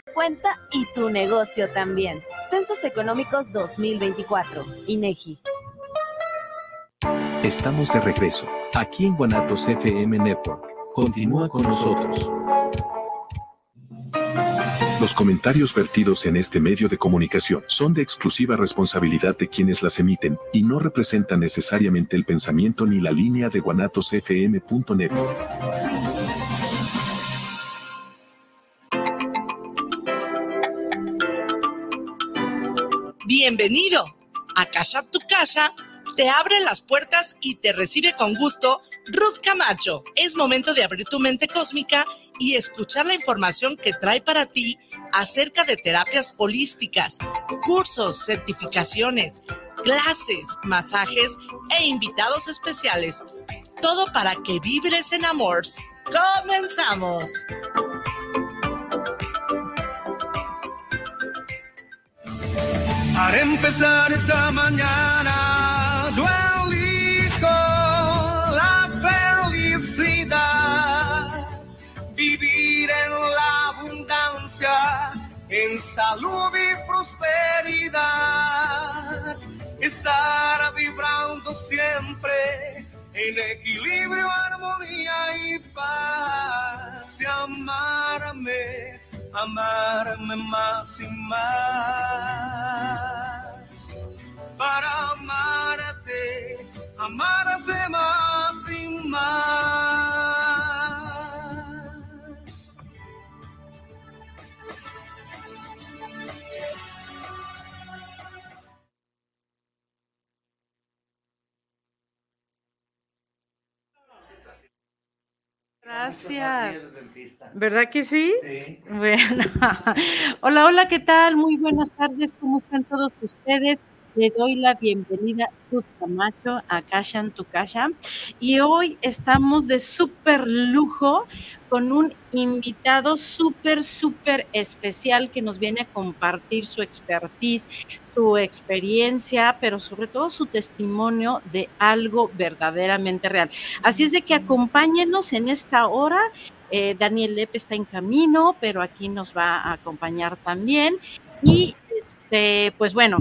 cuenta y tu negocio también. Censos Económicos 2024, INEGI. Estamos de regreso, aquí en Guanatos FM Network. Continúa con nosotros. Los comentarios vertidos en este medio de comunicación son de exclusiva responsabilidad de quienes las emiten y no representan necesariamente el pensamiento ni la línea de guanatosfm.net. Bienvenido a Casa Tu Casa. Te abre las puertas y te recibe con gusto Ruth Camacho. Es momento de abrir tu mente cósmica y escuchar la información que trae para ti acerca de terapias holísticas, cursos, certificaciones, clases, masajes e invitados especiales. Todo para que vibres en amor. ¡Comenzamos! Para empezar esta mañana, yo elijo la felicidad, vivir en la abundancia, en salud y prosperidad, estar vibrando siempre en equilibrio, armonía y paz, y amarme amarme más y más. Para amarte, amarte más y más. Gracias. ¿Verdad que sí? Sí. Bueno. hola, hola, ¿qué tal? Muy buenas tardes. ¿Cómo están todos ustedes? Le doy la bienvenida a Camacho a Casa en tu Casa. Y hoy estamos de súper lujo con un invitado súper, súper especial que nos viene a compartir su expertise, su experiencia, pero sobre todo su testimonio de algo verdaderamente real. Así es de que acompáñenos en esta hora. Eh, Daniel Lepe está en camino, pero aquí nos va a acompañar también. Y este, pues bueno,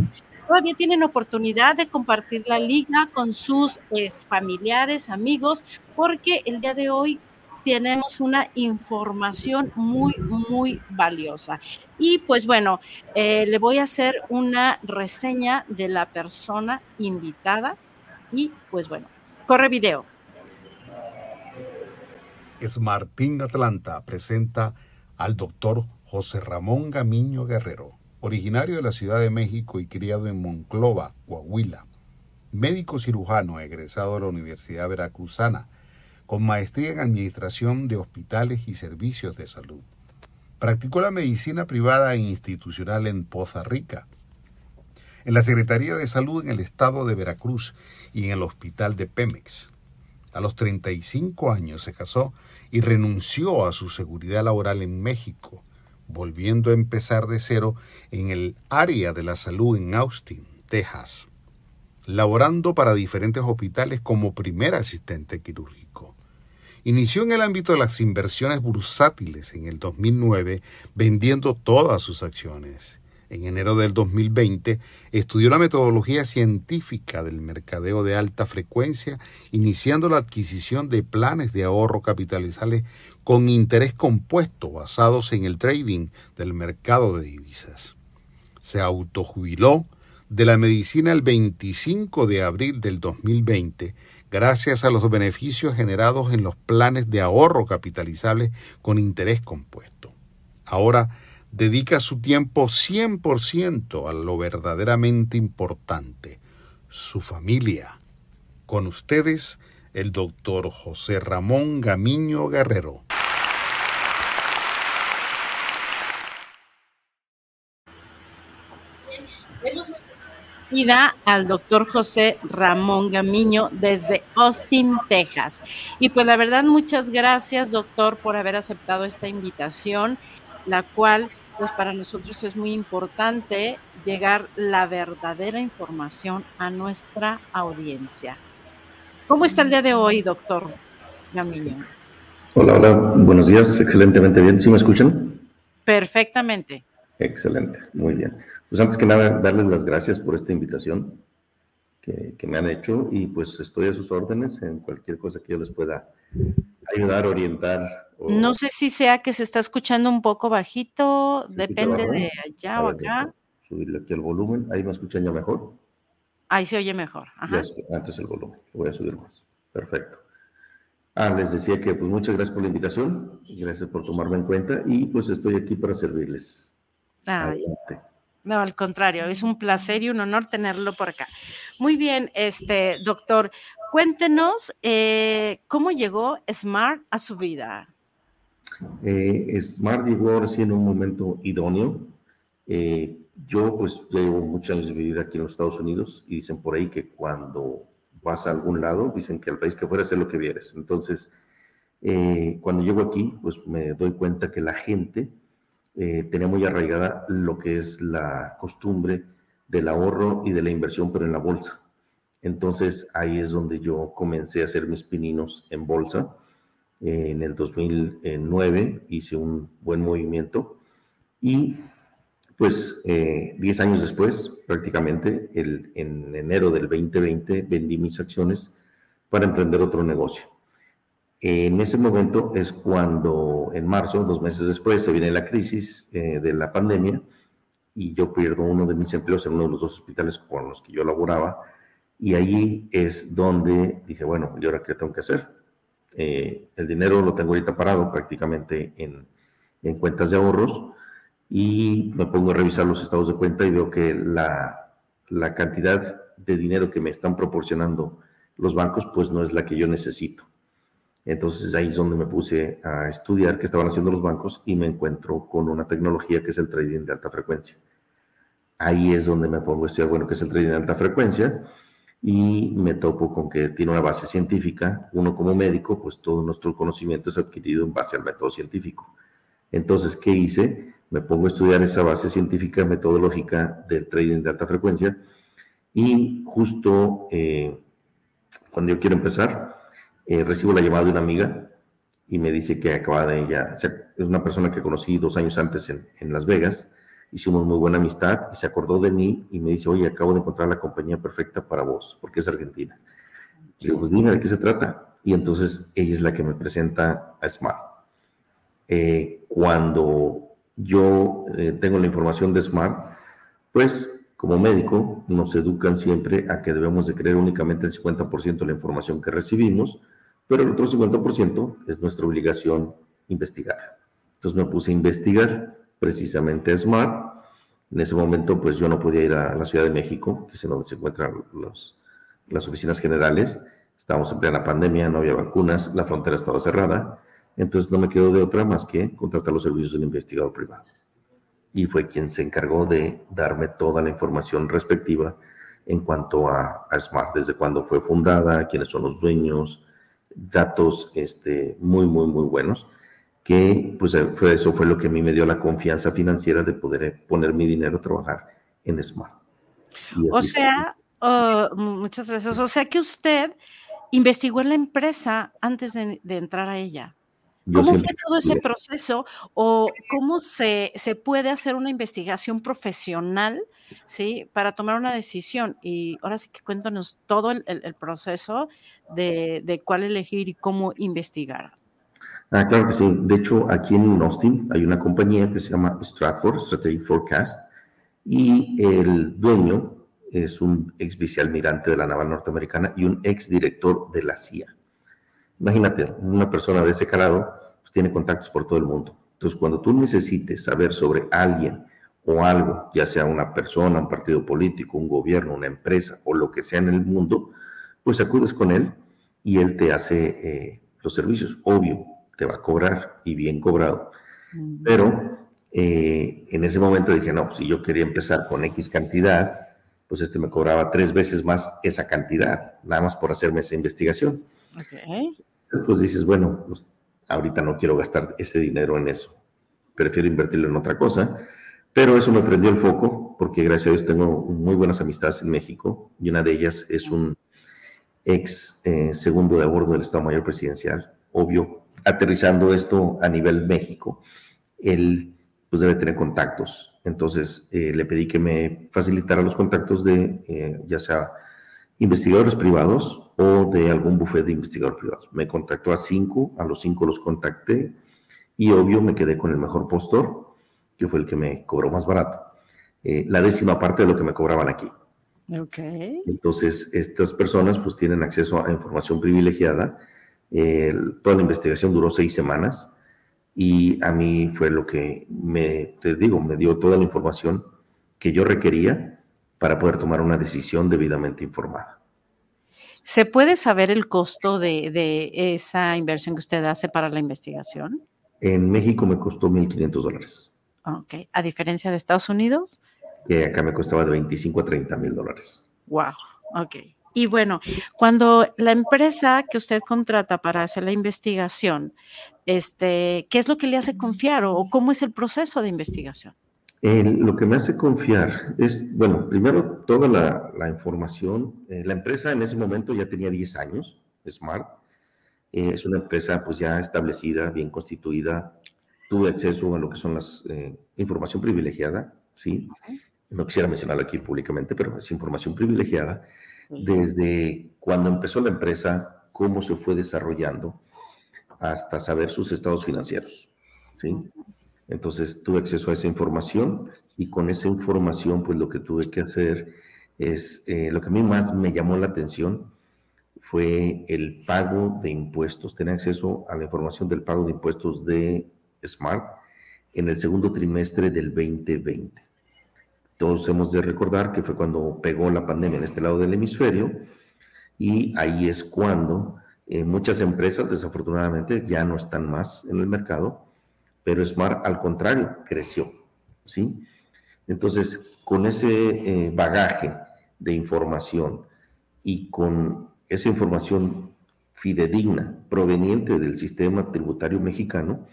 todavía tienen oportunidad de compartir la liga con sus familiares, amigos, porque el día de hoy tenemos una información muy, muy valiosa. Y pues bueno, eh, le voy a hacer una reseña de la persona invitada y pues bueno, corre video. Es Martín Atlanta presenta al doctor José Ramón Gamiño Guerrero, originario de la Ciudad de México y criado en Monclova, Coahuila, médico cirujano egresado de la Universidad Veracruzana, con maestría en Administración de Hospitales y Servicios de Salud. Practicó la medicina privada e institucional en Poza Rica, en la Secretaría de Salud en el estado de Veracruz y en el Hospital de Pemex. A los 35 años se casó y renunció a su seguridad laboral en México, volviendo a empezar de cero en el área de la salud en Austin, Texas, laborando para diferentes hospitales como primer asistente quirúrgico. Inició en el ámbito de las inversiones bursátiles en el 2009, vendiendo todas sus acciones. En enero del 2020 estudió la metodología científica del mercadeo de alta frecuencia, iniciando la adquisición de planes de ahorro capitalizales con interés compuesto basados en el trading del mercado de divisas. Se autojubiló de la medicina el 25 de abril del 2020 gracias a los beneficios generados en los planes de ahorro capitalizables con interés compuesto. Ahora dedica su tiempo 100% a lo verdaderamente importante, su familia. Con ustedes, el doctor José Ramón Gamiño Guerrero. Al doctor José Ramón Gamiño desde Austin, Texas. Y pues la verdad, muchas gracias, doctor, por haber aceptado esta invitación, la cual pues para nosotros es muy importante llegar la verdadera información a nuestra audiencia. ¿Cómo está el día de hoy, doctor Gamiño? Hola, hola, buenos días, excelentemente bien. ¿Sí me escuchan? Perfectamente. Excelente, muy bien. Pues antes que nada, darles las gracias por esta invitación que, me han hecho y pues estoy a sus órdenes en cualquier cosa que yo les pueda ayudar, orientar. No sé si sea que se está escuchando un poco bajito, depende de allá o acá. Subirle aquí el volumen, ahí me escuchan ya mejor. Ahí se oye mejor. antes el volumen, voy a subir más. Perfecto. Ah, les decía que pues muchas gracias por la invitación, gracias por tomarme en cuenta y pues estoy aquí para servirles. No, al contrario, es un placer y un honor tenerlo por acá. Muy bien, este doctor, cuéntenos eh, cómo llegó Smart a su vida. Eh, Smart llegó ahora sí en un momento idóneo. Eh, yo pues llevo muchos años de vivir aquí en los Estados Unidos y dicen por ahí que cuando vas a algún lado, dicen que al país que fuera, sé lo que vieres. Entonces, eh, cuando llego aquí, pues me doy cuenta que la gente eh, tenía muy arraigada lo que es la costumbre del ahorro y de la inversión, pero en la bolsa. Entonces, ahí es donde yo comencé a hacer mis pininos en bolsa. en el 2009 hice un buen movimiento y pues 10 eh, años después, prácticamente el, en enero del 2020, vendí mis acciones para emprender otro negocio. En ese momento es cuando, en marzo, dos meses después, se viene la crisis eh, de la pandemia y yo pierdo uno de mis empleos en uno de los dos hospitales con los que yo laboraba. Y ahí es donde dije, bueno, ¿y ahora qué tengo que hacer? Eh, el dinero lo tengo ahorita parado prácticamente en, en cuentas de ahorros y me pongo a revisar los estados de cuenta y veo que la, la cantidad de dinero que me están proporcionando los bancos pues no es la que yo necesito. Entonces ahí es donde me puse a estudiar qué estaban haciendo los bancos y me encuentro con una tecnología que es el trading de alta frecuencia. Ahí es donde me pongo a estudiar, bueno, qué es el trading de alta frecuencia y me topo con que tiene una base científica. Uno como médico, pues todo nuestro conocimiento es adquirido en base al método científico. Entonces, ¿qué hice? me pongo a estudiar esa base científica, metodológica del trading de alta frecuencia y justo eh, cuando yo quiero empezar, eh, recibo la llamada de una amiga y me dice que acaba de ella, es una persona que conocí dos años antes en, en, Las Vegas, hicimos muy buena amistad y se acordó de mí y me dice, oye, acabo de encontrar la compañía perfecta para vos, porque es argentina. Y yo, pues dime de qué se trata. Y entonces ella es la que me presenta a Smart. Eh, cuando yo eh, tengo la información de SMART, pues como médico nos educan siempre a que debemos de creer únicamente el 50% de la información que recibimos, pero el otro 50% es nuestra obligación investigar. Entonces me puse a investigar precisamente SMART. En ese momento, pues yo no podía ir a la Ciudad de México, que es donde se encuentran las oficinas generales. Estábamos en plena pandemia, no había vacunas, la frontera estaba cerrada. Entonces no me quedó de otra más que contratar los servicios del investigador privado. Y fue quien se encargó de darme toda la información respectiva en cuanto a, Smart, desde cuándo fue fundada, quiénes son los dueños, datos este, muy, muy, muy buenos, que pues eso fue lo que a mí me dio la confianza financiera de poder poner mi dinero a trabajar en Smart. O sea, oh, muchas gracias. O sea que usted investigó en la empresa antes de entrar a ella. ¿Cómo fue todo ese proceso o cómo se, se, puede hacer una investigación profesional ¿sí? para tomar una decisión? Y ahora sí que cuéntanos todo el, el, proceso de, de, cuál elegir y cómo investigar. Ah, claro que sí. De hecho, aquí en Austin hay una compañía que se llama Stratford, Strategic Forecast, y el dueño es un ex vicealmirante de la naval norteamericana y un ex director de la CIA. Imagínate, una persona de ese calado pues, tiene contactos por todo el mundo. Entonces, cuando tú necesites saber sobre alguien o algo, ya sea una persona, un partido político, un gobierno, una empresa o lo que sea en el mundo, pues acudes con él y él te hace eh, los servicios. Obvio, te va a cobrar y bien cobrado. Pero eh, en ese momento dije, no, pues, si yo quería empezar con X cantidad, pues este me cobraba tres veces más esa cantidad, nada más por hacerme esa investigación. Okay pues dices, bueno, pues ahorita no quiero gastar ese dinero en eso, prefiero invertirlo en otra cosa, pero eso me prendió el foco porque gracias a Dios tengo muy buenas amistades en México y una de ellas es un ex eh, segundo de a bordo del Estado Mayor Presidencial, obvio, aterrizando esto a nivel México. Él pues debe tener contactos. Entonces eh, le pedí que me facilitara los contactos de eh, ya sea investigadores privados o de algún bufete de investigadores privados. Me contactó a cinco, a los cinco los contacté y obvio me quedé con el mejor postor, que fue el que me cobró más barato. Eh, la décima parte de lo que me cobraban aquí. Ok. Entonces, estas personas pues tienen acceso a información privilegiada. toda la investigación duró seis semanas y a mí fue lo que me, te digo, me dio toda la información que yo requería para poder tomar una decisión debidamente informada. ¿Se puede saber el costo de, de esa inversión que usted hace para la investigación? En México me costó 1.500 dólares. Ok. ¿A diferencia de Estados Unidos? Que acá me costaba de 25 a 30 mil dólares. Wow. Ok. Y bueno, cuando la empresa que usted contrata para hacer la investigación, este, ¿qué es lo que le hace confiar o cómo es el proceso de investigación? Lo que me hace confiar es, bueno, primero toda la, información. Eh, la empresa en ese momento ya tenía 10 años, Smart. Eh, es una empresa pues ya establecida, bien constituida. Tuve acceso a lo que son las eh, información privilegiada, ¿sí? No quisiera mencionarlo aquí públicamente, pero es información privilegiada desde cuando empezó la empresa, cómo se fue desarrollando, hasta saber sus estados financieros. ¿sí? Entonces tuve acceso a esa información y con esa información, pues lo que tuve que hacer es, eh, lo que a mí más me llamó la atención fue el pago de impuestos, tener acceso a la información del pago de impuestos de Smart en el segundo trimestre del 2020. Todos hemos de recordar que fue cuando pegó la pandemia en este lado del hemisferio y ahí es cuando eh, muchas empresas desafortunadamente ya no están más en el mercado, pero Smart al contrario creció, ¿sí? Entonces, con ese eh, bagaje de información y con esa información fidedigna proveniente del sistema tributario mexicano,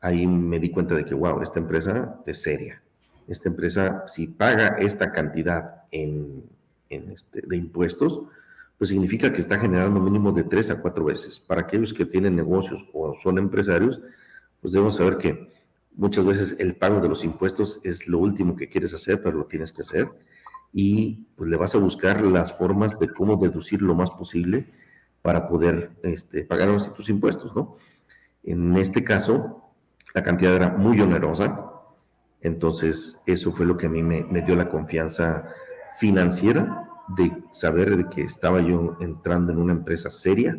ahí me di cuenta de que, wow, esta empresa es seria, esta empresa, si paga esta cantidad en, este, de impuestos, pues significa que está generando mínimo de tres a cuatro veces. Para aquellos que tienen negocios o son empresarios, pues debemos saber que muchas veces el pago de los impuestos es lo último que quieres hacer, pero lo tienes que hacer. Y pues le vas a buscar las formas de cómo deducir lo más posible para poder este, pagar tus impuestos, ¿no? En este caso, la cantidad era muy onerosa, entonces, eso fue lo que a mí me, dio la confianza financiera de saber de que estaba yo entrando en una empresa seria,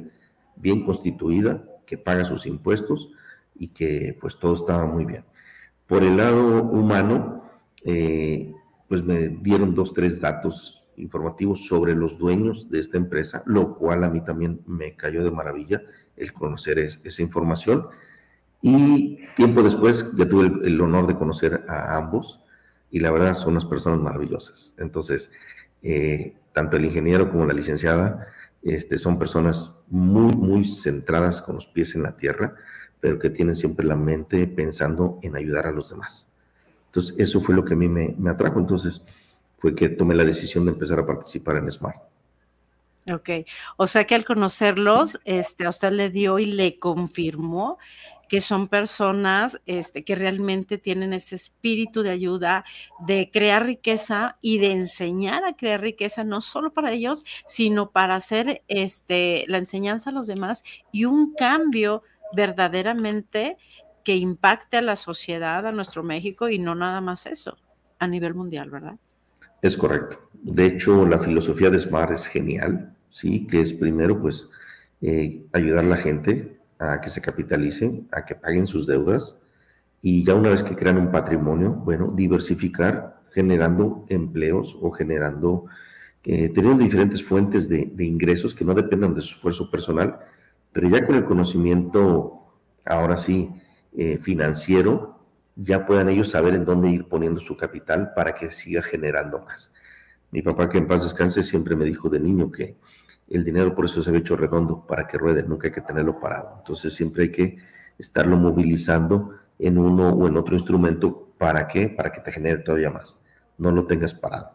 bien constituida, que paga sus impuestos y que pues todo estaba muy bien. Por el lado humano, eh, pues me dieron dos, tres datos informativos sobre los dueños de esta empresa, lo cual a mí también me cayó de maravilla el conocer esa información y tiempo después ya tuve el, honor de conocer a ambos y la verdad son unas personas maravillosas. Entonces, eh, tanto el ingeniero como la licenciada este, son personas muy, muy centradas con los pies en la tierra, pero que tienen siempre la mente pensando en ayudar a los demás. Entonces, eso fue lo que a mí me, me atrajo. Entonces, fue que tomé la decisión de empezar a participar en Smart. Ok, o sea que al conocerlos, este, a usted le dio y le confirmó que son personas este, que realmente tienen ese espíritu de ayuda, de crear riqueza y de enseñar a crear riqueza, no solo para ellos, sino para hacer este, la enseñanza a los demás y un cambio verdaderamente que impacte a la sociedad, a nuestro México y no nada más eso, a nivel mundial, ¿verdad? Es correcto. De hecho, la filosofía de Smart es genial, ¿sí? Que es primero, pues, eh, ayudar a la gente a que se capitalicen, a que paguen sus deudas y ya una vez que crean un patrimonio, bueno, diversificar generando empleos o generando, eh, teniendo diferentes fuentes de, ingresos que no dependan de su esfuerzo personal, pero ya con el conocimiento, ahora sí, eh, financiero, ya puedan ellos saber en dónde ir poniendo su capital para que siga generando más. Mi papá, que en paz descanse, siempre me dijo de niño que el dinero por eso se ha hecho redondo, para que ruede, nunca hay que tenerlo parado. Entonces siempre hay que estarlo movilizando en uno o en otro instrumento. ¿Para qué? Para que te genere todavía más. No lo tengas parado.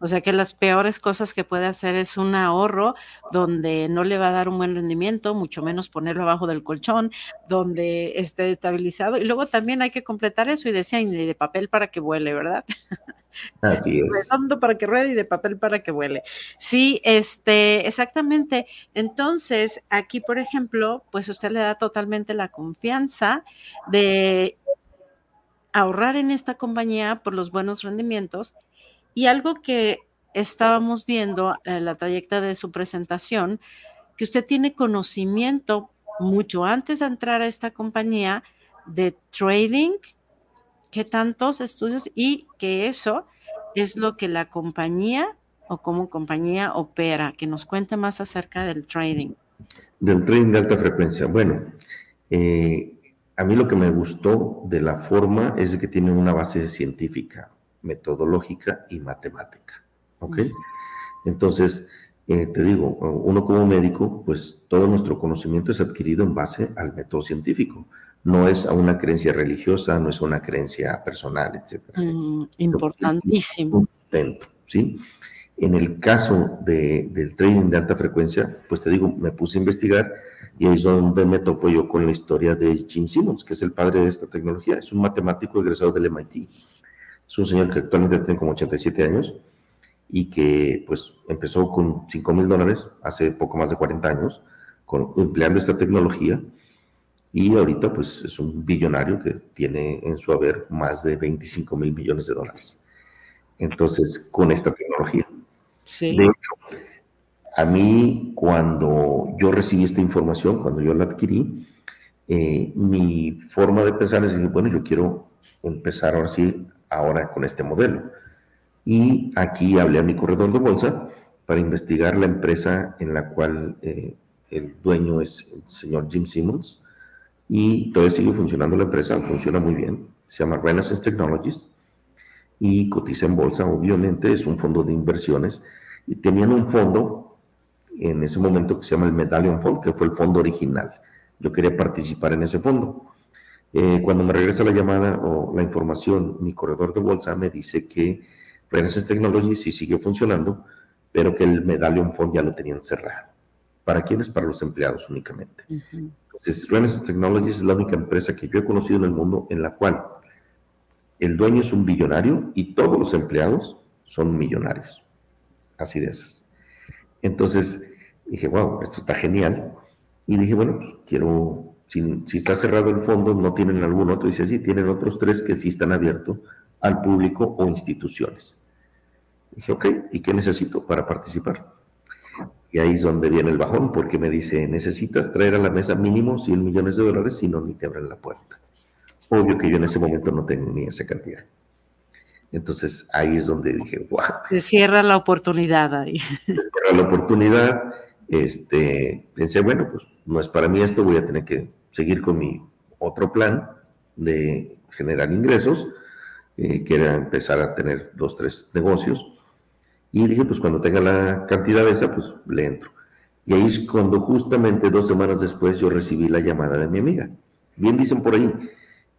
O sea que las peores cosas que puede hacer es un ahorro donde no le va a dar un buen rendimiento, mucho menos ponerlo abajo del colchón, donde esté estabilizado. Y luego también hay que completar eso y decían de papel para que vuele, ¿verdad? Así es. Redondo para que ruede y de papel para que vuele. Sí, este, exactamente. Entonces, aquí, por ejemplo, pues usted le da totalmente la confianza de ahorrar en esta compañía por los buenos rendimientos y algo que estábamos viendo en la trayectoria de su presentación, que usted tiene conocimiento mucho antes de entrar a esta compañía de trading, que tantos estudios y que eso es lo que la compañía o como compañía opera, que nos cuente más acerca del trading. Del trading de alta frecuencia. Bueno, eh, a mí lo que me gustó de la forma es que tiene una base científica metodológica y matemática. ¿Ok? Entonces, eh, te digo, uno como médico, pues todo nuestro conocimiento es adquirido en base al método científico. No es a una creencia religiosa, no es a una creencia personal, etc. Mm, importantísimo. ¿sí? En el caso del trading de alta frecuencia, pues te digo, me puse a investigar y ahí es donde me topo yo con la historia de Jim Simmons, que es el padre de esta tecnología. Es un matemático egresado del MIT es un señor que actualmente tiene como 87 años y que pues empezó con 5 mil dólares hace poco más de 40 años, con, empleando esta tecnología y ahorita pues es un billonario que tiene en su haber más de 25 mil millones de dólares. Entonces, con esta tecnología. Sí. De hecho, a mí cuando yo recibí esta información, cuando yo la adquirí, eh, mi forma de pensar es decir, bueno, yo quiero empezar ahora sí ahora con este modelo. Y aquí hablé a mi corredor de bolsa para investigar la empresa en la cual eh, el dueño es el señor Jim Simmons y todavía sigue funcionando la empresa, funciona muy bien, se llama Renaissance Technologies y cotiza en bolsa, obviamente es un fondo de inversiones y tenían un fondo en ese momento que se llama el Medallion Fund, que fue el fondo original. Yo quería participar en ese fondo eh, cuando me regresa la llamada o la información, mi corredor de bolsa me dice que Renaissance Technology sí sigue funcionando, pero que el Medallion Fund ya lo tenían cerrado. ¿Para quiénes? Para los empleados únicamente. Entonces, Renaissance Technologies es la única empresa que yo he conocido en el mundo en la cual el dueño es un billonario y todos los empleados son millonarios. Así de esas. Entonces dije, wow, esto está genial. Y dije, bueno, pues quiero si, está cerrado el fondo, no tienen algún otro. Dice, sí, tienen otros tres que sí están abiertos al público o instituciones. Dije, ok, ¿y qué necesito para participar? Y ahí es donde viene el bajón, porque me dice, necesitas traer a la mesa mínimo 100 millones de dólares, si no, ni te abren la puerta. Obvio que yo en ese momento no tengo ni esa cantidad. Entonces ahí es donde dije, wow. Se cierra la oportunidad ahí. Se cierra la oportunidad. Este, pensé, bueno, pues no es para mí esto, voy a tener que seguir con mi otro plan de generar ingresos, eh, que era empezar a tener dos, tres negocios. Y dije, pues cuando tenga la cantidad de esa, pues le entro. Y ahí es cuando justamente dos semanas después yo recibí la llamada de mi amiga. Bien dicen por ahí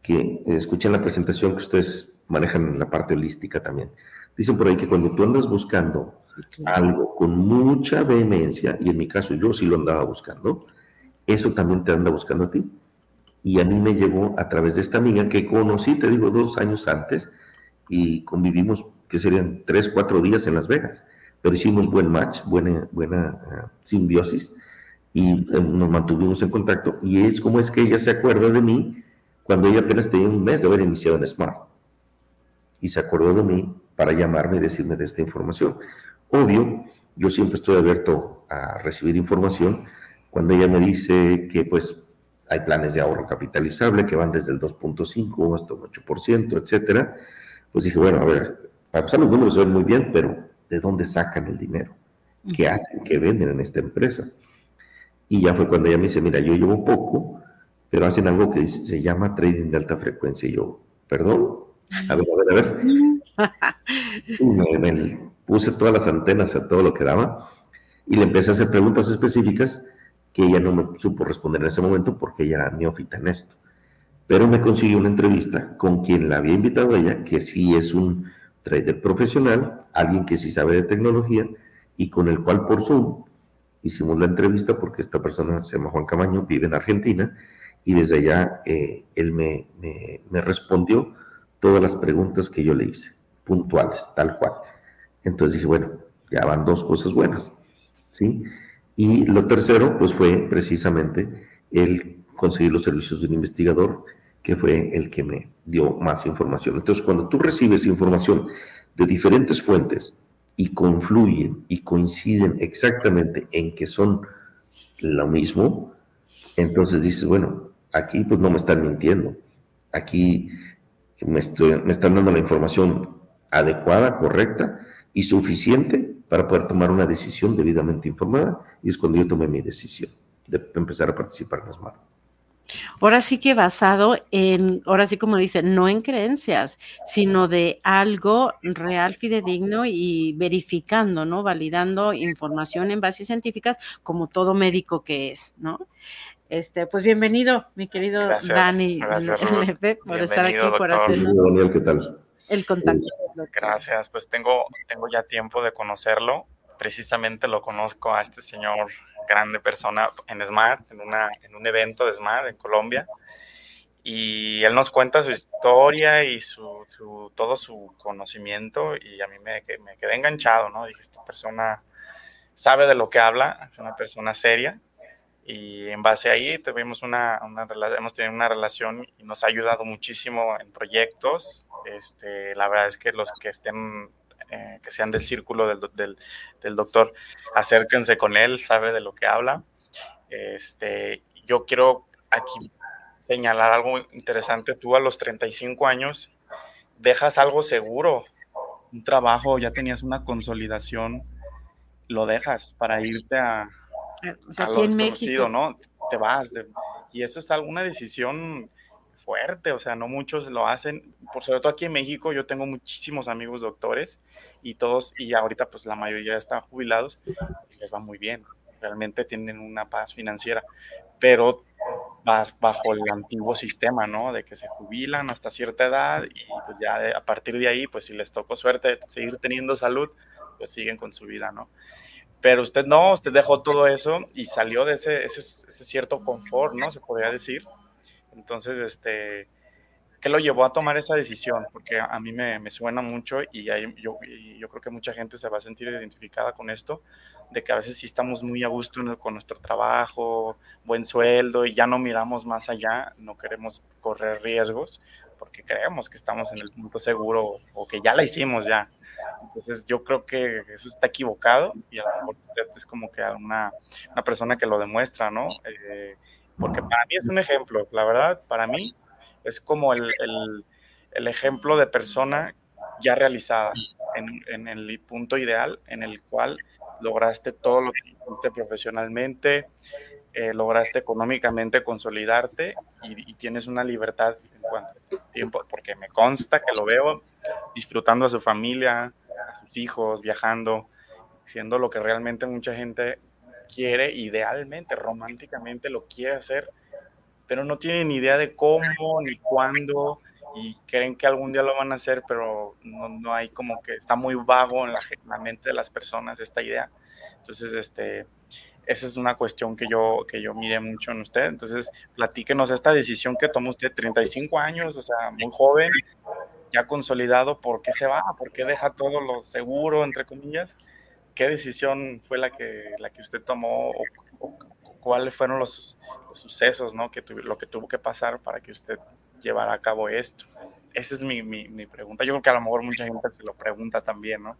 que eh, escuchen la presentación que ustedes manejan en la parte holística también. Dicen por ahí que cuando tú andas buscando algo con mucha vehemencia, y en mi caso yo sí lo andaba buscando, eso también te anda buscando a ti. Y a mí me llegó a través de esta amiga que conocí, te digo, dos años antes y convivimos, que serían tres, cuatro días en Las Vegas. Pero hicimos buen match, buena, buena ah, simbiosis y eh, nos mantuvimos en contacto. Y es como es que ella se acuerda de mí cuando ella apenas tenía un mes de haber iniciado en Smart. Y se acordó de mí para llamarme y decirme de esta información. Obvio, yo siempre estoy abierto a recibir información cuando ella me dice que pues hay planes de ahorro capitalizable que van desde el 2.5 hasta un 8%, etcétera, pues dije, bueno, a ver, para empezar los números se ven muy bien, pero ¿de dónde sacan el dinero? ¿Qué hacen? ¿Qué venden en esta empresa? Y ya fue cuando ella me dice, mira, yo llevo poco, pero hacen algo que se llama trading de alta frecuencia. Y yo, perdón, a ver, a ver, a ver. me, me puse todas las antenas a todo lo que daba y le empecé a hacer preguntas específicas que ella no me supo responder en ese momento porque ella era neófita en esto. Pero me consiguió una entrevista con quien la había invitado a ella, que sí es un trader profesional, alguien que sí sabe de tecnología y con el cual por Zoom hicimos la entrevista porque esta persona se llama Juan Camaño, vive en Argentina y desde allá eh, él me, me, respondió todas las preguntas que yo le hice, puntuales, tal cual. Entonces dije, bueno, ya van dos cosas buenas, ¿sí? Y lo tercero, pues fue precisamente el conseguir los servicios de un investigador, que fue el que me dio más información. Entonces, cuando tú recibes información de diferentes fuentes y confluyen y coinciden exactamente en que son lo mismo, entonces dices, bueno, aquí pues no me están mintiendo, aquí me, me están dando la información adecuada, correcta y suficiente para poder tomar una decisión debidamente informada y es cuando yo tomé mi decisión de empezar a participar en Smart. Ahora sí que basado en, ahora sí como dice, no en creencias, sino de algo real, fidedigno y verificando, ¿no? Validando información en bases científicas como todo médico que es, ¿no? Este, pues bienvenido, mi querido Dani por estar aquí, por hacer el contacto. Gracias, pues tengo, tengo ya tiempo de conocerlo. Precisamente lo conozco a este señor, grande persona, en SMART, en, una, en un evento de SMART en Colombia. Y él nos cuenta su historia y su, su todo su conocimiento y a mí me, me quedé enganchado, ¿no? Dije, esta persona sabe de lo que habla, es una persona seria y en base a ahí tuvimos una, una, hemos tenido una relación y nos ha ayudado muchísimo en proyectos. Este, la verdad es que los que estén, eh, que sean del círculo del, del, del, doctor, acérquense con él, sabe de lo que habla. Este, yo quiero aquí señalar algo interesante. Tú a los 35 años dejas algo seguro, un trabajo, ya tenías una consolidación, lo dejas para irte a, o sea, aquí en México. ¿no? Te vas. y eso es alguna decisión fuerte, o sea, no muchos lo hacen, por sobre todo aquí en México yo tengo muchísimos amigos doctores y todos, y ahorita pues la mayoría están jubilados y les va muy bien, realmente tienen una paz financiera, pero vas bajo el antiguo sistema, ¿no? De que se jubilan hasta cierta edad y pues ya a partir de ahí, pues si les tocó suerte seguir teniendo salud, pues siguen con su vida, ¿no? Pero usted no, usted dejó todo eso y salió de ese, cierto confort, ¿no? Se podría decir. Entonces, este, ¿qué lo llevó a tomar esa decisión? Porque a mí me, suena mucho y, yo, yo, creo que mucha gente se va a sentir identificada con esto, de que a veces sí estamos muy a gusto con nuestro trabajo, buen sueldo y ya no miramos más allá, no queremos correr riesgos porque creemos que estamos en el punto seguro o que ya la hicimos ya. Entonces yo creo que eso está equivocado y a lo mejor es como que una, una persona que lo demuestra, ¿no? Eh, porque para mí es un ejemplo, la verdad, para mí es como el, el, el ejemplo de persona ya realizada en, en, el punto ideal en el cual lograste todo lo que hiciste profesionalmente, eh, lograste económicamente consolidarte y, tienes una libertad en cuanto tiempo, porque me consta que lo veo disfrutando a su familia, a sus hijos, viajando, siendo lo que realmente mucha gente quiere, idealmente, románticamente lo quiere hacer, pero no tienen ni idea de cómo ni cuándo y creen que algún día lo van a hacer, pero no, no hay como que está muy vago en la, en la, mente de las personas esta idea. Entonces, este, esa es una cuestión que yo, que yo mire mucho en usted. Entonces, platíquenos esta decisión que tomó usted, 35 años, o sea, muy joven, ya consolidado, ¿por qué se va? ¿Por qué deja todo lo seguro, entre comillas? ¿Qué decisión fue la que, la que usted tomó o, cuáles fueron los, sucesos, ¿no? Que lo que tuvo que pasar para que usted llevara a cabo esto? Esa es mi, mi, mi, pregunta. Yo creo que a lo mejor mucha gente se lo pregunta también, ¿no?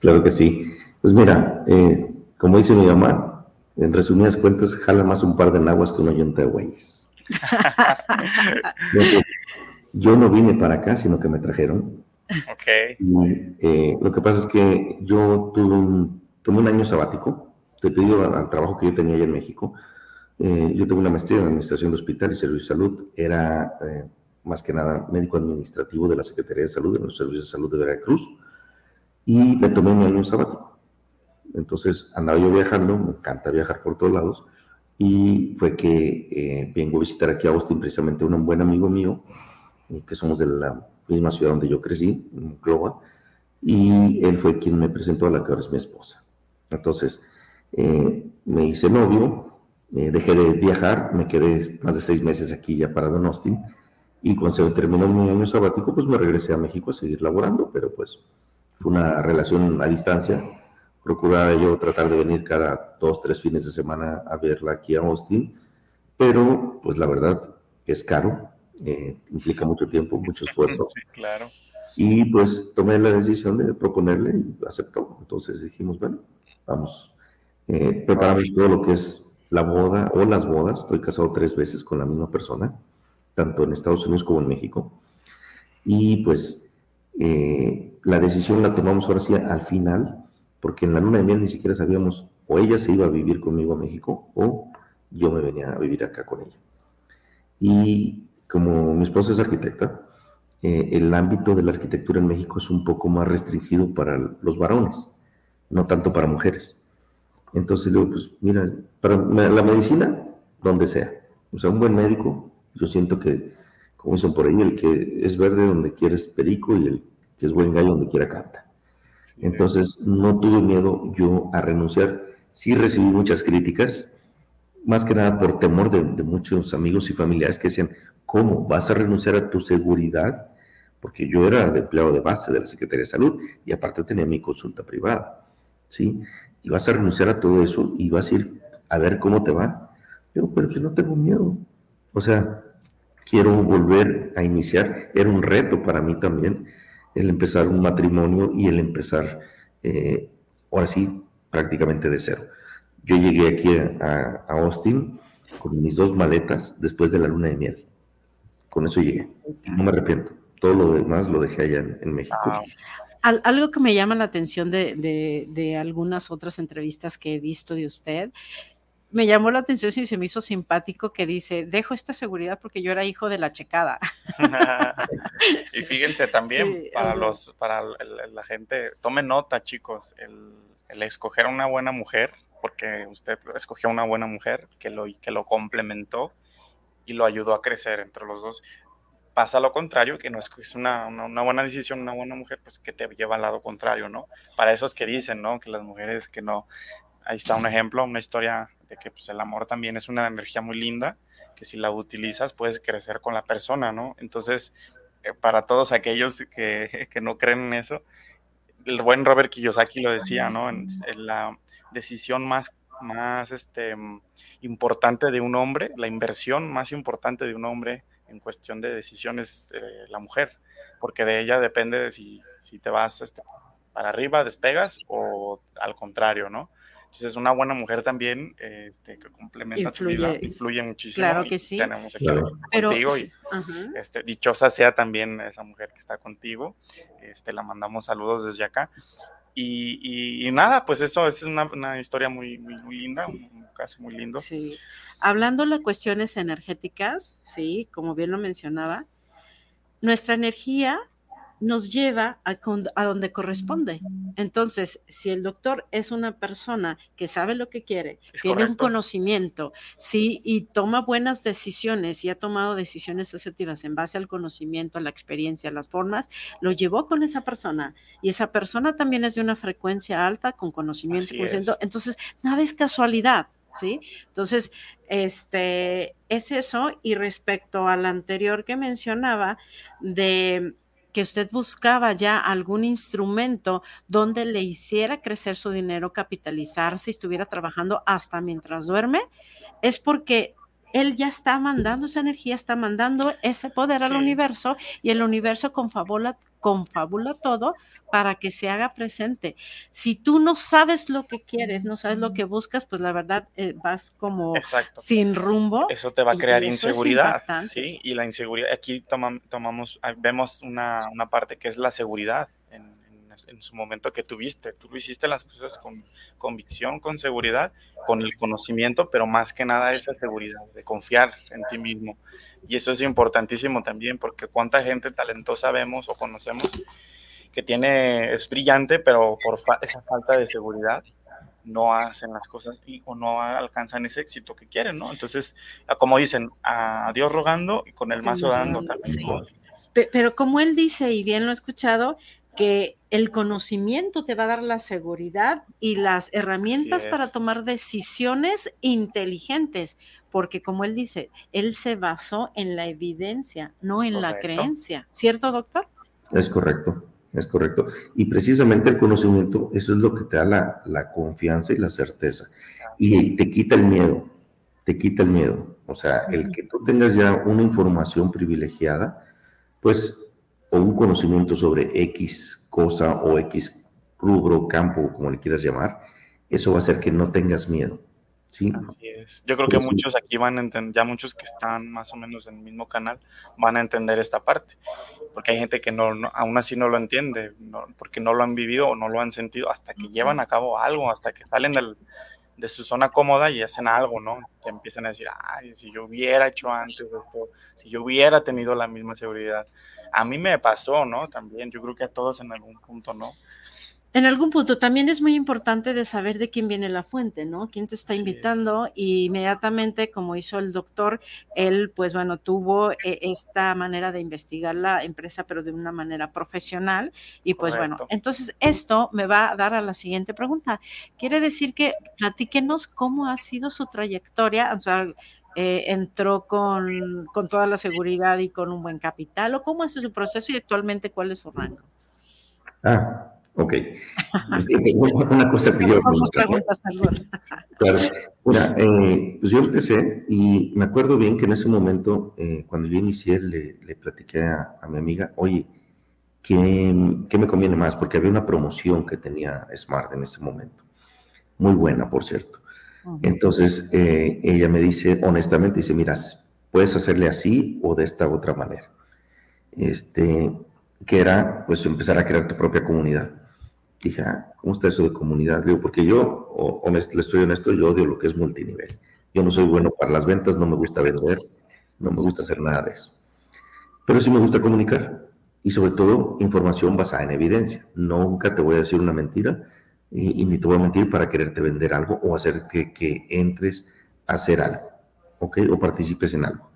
Claro que sí. Pues mira, eh, como dice mi mamá, en resumidas cuentas, jala más un par de naguas que una yunta de güeyes. Yo no vine para acá, sino que me trajeron. Ok. Y, eh, lo que pasa es que yo tuve un, tuve un año sabático, debido al, al, trabajo que yo tenía allá en México. Eh, yo tuve una maestría en Administración de Hospital y Servicios de Salud. Era, eh, más que nada, médico administrativo de la Secretaría de Salud, de los Servicios de Salud de Veracruz. Y me tomé mi año sabático. Entonces andaba yo viajando, me encanta viajar por todos lados. Y fue que eh, vengo a visitar aquí a Austin precisamente un buen amigo mío, que somos de la misma ciudad donde yo crecí, en Monclova, y él fue quien me presentó a la que ahora es mi esposa. Entonces, eh, me hice novio, eh, dejé de viajar, me quedé más de seis meses aquí ya parado en Austin, y cuando se terminó mi año sabático, pues me regresé a México a seguir laborando, pero pues fue una relación a distancia. Procuraba yo tratar de venir cada dos, tres fines de semana a verla aquí a Austin, pero pues la verdad es caro, eh, implica mucho tiempo, mucho esfuerzo. Sí, claro. Y pues tomé la decisión de proponerle y aceptó. Entonces dijimos, bueno, vamos, eh, preparamos todo lo que es la boda o las bodas. Estoy casado tres veces con la misma persona, tanto en Estados Unidos como en México. Y pues eh, la decisión la tomamos ahora sí al final, porque en la luna de miel ni siquiera sabíamos o ella se iba a vivir conmigo a México o yo me venía a vivir acá con ella. Y como mi esposa es arquitecta, eh, el ámbito de la arquitectura en México es un poco más restringido para los varones, no tanto para mujeres. Entonces le digo, pues mira, para la medicina, donde sea. O sea, un buen médico, yo siento que, como dicen por ahí, el que es verde donde quiere es perico y el que es buen gallo donde quiera canta. Entonces, no tuve miedo yo a renunciar. Sí recibí muchas críticas, más que nada por temor de, muchos amigos y familiares que decían, ¿cómo vas a renunciar a tu seguridad? Porque yo era de empleado de base de la Secretaría de Salud y aparte tenía mi consulta privada, ¿sí? Y vas a renunciar a todo eso y vas a ir a ver cómo te va. Yo, pero yo no tengo miedo. O sea, quiero volver a iniciar. Era un reto para mí también el empezar un matrimonio y el empezar, eh, ahora sí, prácticamente de cero. Yo llegué aquí a, Austin con mis dos maletas después de la luna de miel. Con eso llegué. No me arrepiento. Todo lo demás lo dejé allá en, México. Ah. Al, algo que me llama la atención de, de, algunas otras entrevistas que he visto de usted, me llamó la atención y se me hizo simpático que dice, dejo esta seguridad porque yo era hijo de la checada. y fíjense también, sí, para, los, para la gente, tomen nota chicos, el, el escoger una buena mujer porque usted escogió una buena mujer que lo, que lo complementó y lo ayudó a crecer entre los dos. Pasa lo contrario, que no es una, una, una, buena decisión, una buena mujer, pues que te lleva al lado contrario, ¿no? Para esos que dicen, ¿no? Que las mujeres que no... Ahí está un ejemplo, una historia de que pues, el amor también es una energía muy linda, que si la utilizas puedes crecer con la persona, ¿no? Entonces, eh, para todos aquellos que, que, no creen en eso, el buen Robert Kiyosaki lo decía, ¿no? En, en la, decisión más, más este, importante de un hombre, la inversión más importante de un hombre en cuestión de decisiones, eh, la mujer, porque de ella depende de si, si te vas este, para arriba, despegas o al contrario, ¿no? Entonces, una buena mujer también este, que complementa influye, tu vida, influye muchísimo. Claro que sí. Tenemos aquí claro. contigo y uh -huh. este, dichosa sea también esa mujer que está contigo. Este, la mandamos saludos desde acá. Y, y, y, nada, pues eso, es una, una historia muy, muy, muy, linda, un caso muy lindo. Sí. Hablando de cuestiones energéticas, sí, como bien lo mencionaba, nuestra energía nos lleva a, a, donde corresponde. Entonces, si el doctor es una persona que sabe lo que quiere, es tiene correcto. un conocimiento, sí, y toma buenas decisiones y ha tomado decisiones asertivas en base al conocimiento, a la experiencia, a las formas, lo llevó con esa persona y esa persona también es de una frecuencia alta con conocimiento. Entonces, nada es casualidad. ¿Sí? Entonces, este es eso. Y respecto al anterior que mencionaba, de que usted buscaba ya algún instrumento donde le hiciera crecer su dinero, capitalizarse y estuviera trabajando hasta mientras duerme, es porque él ya está mandando esa energía, está mandando ese poder sí. al universo y el universo confabula, confabula todo para que se haga presente. Si tú no sabes lo que quieres, no sabes lo que buscas, pues la verdad eh, vas como Exacto. sin rumbo. Eso te va a crear inseguridad, ¿sí? Y la inseguridad, aquí toma, tomamos, ah, vemos una, una, parte que es la seguridad en, su momento que tuviste. Tú hiciste las cosas con convicción, con seguridad, con el conocimiento, pero más que nada esa seguridad, de confiar en ti mismo. Y eso es importantísimo también, porque cuánta gente talentosa vemos o conocemos que tiene, es brillante, pero por fa esa falta de seguridad no hacen las cosas y, o no alcanzan ese éxito que quieren, ¿no? Entonces, como dicen, a Dios rogando y con el mazo dando también. Sí. Pero como él dice, y bien lo he escuchado, que el conocimiento te va a dar la seguridad y las herramientas para tomar decisiones inteligentes, porque como él dice, él se basó en la evidencia, no en la creencia. ¿Cierto, doctor? Es correcto, es correcto. Y precisamente el conocimiento, eso es lo que te da la, la confianza y la certeza. Y te quita el miedo, te quita el miedo. O sea, el que tú tengas ya una información privilegiada, pues, o un conocimiento sobre X cosa o X rubro, campo, como le quieras llamar, eso va a hacer que no tengas miedo. ¿sí? Así es. Yo creo que muchos aquí van a entender, ya muchos que están más o menos en el mismo canal, van a entender esta parte. Porque hay gente que no, aún así no lo entiende, porque no lo han vivido o no lo han sentido hasta que llevan a cabo algo, hasta que salen del, de su zona cómoda y hacen algo, ¿no? Que empiezan a decir, ay, si yo hubiera hecho antes esto, si yo hubiera tenido la misma seguridad. A mí me pasó, ¿no? También, yo creo que a todos en algún punto, ¿no? En algún punto también es muy importante de saber de quién viene la fuente, ¿no? Quién te está invitando y inmediatamente, como hizo el doctor, él, pues bueno, tuvo eh, esta manera de investigar la empresa, pero de una manera profesional. Y pues bueno, entonces esto me va a dar a la siguiente pregunta. Quiere decir que platíquenos cómo ha sido su trayectoria, o sea, eh, entró con, con toda la seguridad y con un buen capital, o cómo ha sido su proceso y actualmente cuál es su rango. Ah, Ok. Una cosa que yo... Claro. Mira, eh, pues yo empecé y me acuerdo bien que en ese momento, eh, cuando yo inicié, le, le platiqué a, mi amiga, oye, ¿qué, me conviene más? Porque había una promoción que tenía Smart en ese momento. Muy buena, por cierto. Entonces, eh, ella me dice, honestamente, dice, mira, puedes hacerle así o de esta otra manera. Este, que era, pues, empezar a crear tu propia comunidad dije, ah, ¿cómo está eso de comunidad? Digo, porque yo, honesto, le estoy honesto, yo odio lo que es multinivel. Yo no soy bueno para las ventas, no me gusta vender, no me gusta hacer nada de eso. Pero sí me gusta comunicar y sobre todo información basada en evidencia. Nunca te voy a decir una mentira y, ni te voy a mentir para quererte vender algo o hacer que, que entres a hacer algo, ¿ok? O participes en algo.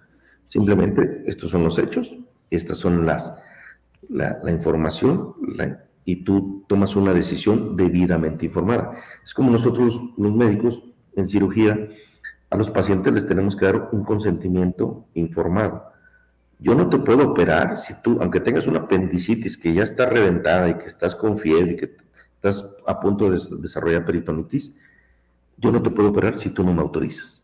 Simplemente estos son los hechos, estas son las, la, la información, la, y tú tomas una decisión debidamente informada. Es como nosotros los médicos en cirugía, a los pacientes les tenemos que dar un consentimiento informado. Yo no te puedo operar si tú, aunque tengas una apendicitis que ya está reventada y que estás con fiebre y que estás a punto de desarrollar peritonitis, yo no te puedo operar si tú no me autorizas.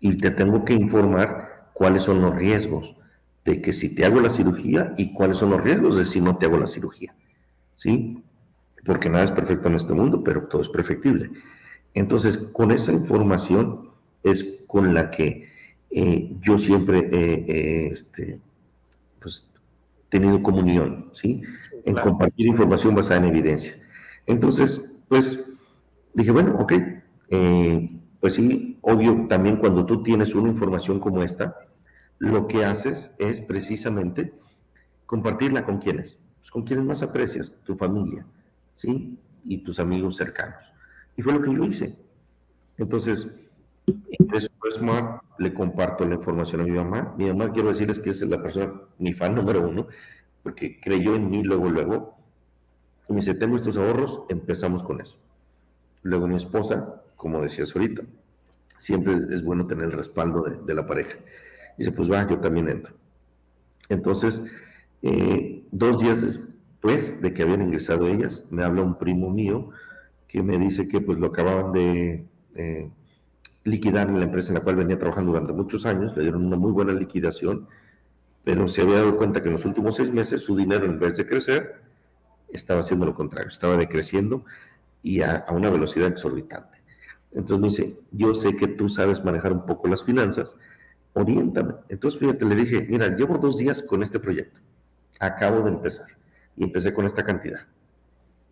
Y te tengo que informar cuáles son los riesgos de que si te hago la cirugía y cuáles son los riesgos de si no te hago la cirugía. ¿sí? Porque nada es perfecto en este mundo, pero todo es perfectible. Entonces, con esa información es con la que eh, yo siempre he este, pues, tenido comunión, ¿sí? En compartir información basada en evidencia. Entonces, pues, dije, bueno, ok, eh, pues sí, obvio, también cuando tú tienes una información como esta, lo que haces es precisamente compartirla con quienes, pues, con quienes más aprecias, tu familia, ¿sí? Y tus amigos cercanos. Y fue lo que yo hice. Entonces, después más le comparto la información a mi mamá. Mi mamá, quiero decirles que es la persona, mi fan número uno, porque creyó en mí luego, luego. Y me dice, tengo estos ahorros, empezamos con eso. Luego mi esposa, como decías ahorita, siempre es bueno tener el respaldo de, de la pareja. dice, pues va, yo también entro. Entonces, eh, dos días después de que habían ingresado ellas, me habla un primo mío que me dice que pues lo acababan de liquidar en la empresa en la cual venía trabajando durante muchos años, le dieron una muy buena liquidación, pero se había dado cuenta que en los últimos seis meses su dinero en vez de crecer, estaba haciendo lo contrario, estaba decreciendo y a, una velocidad exorbitante. Entonces me dice, yo sé que tú sabes manejar un poco las finanzas, oriéntame. Entonces, fíjate, le dije, mira, llevo dos días con este proyecto acabo de empezar. Y empecé con esta cantidad.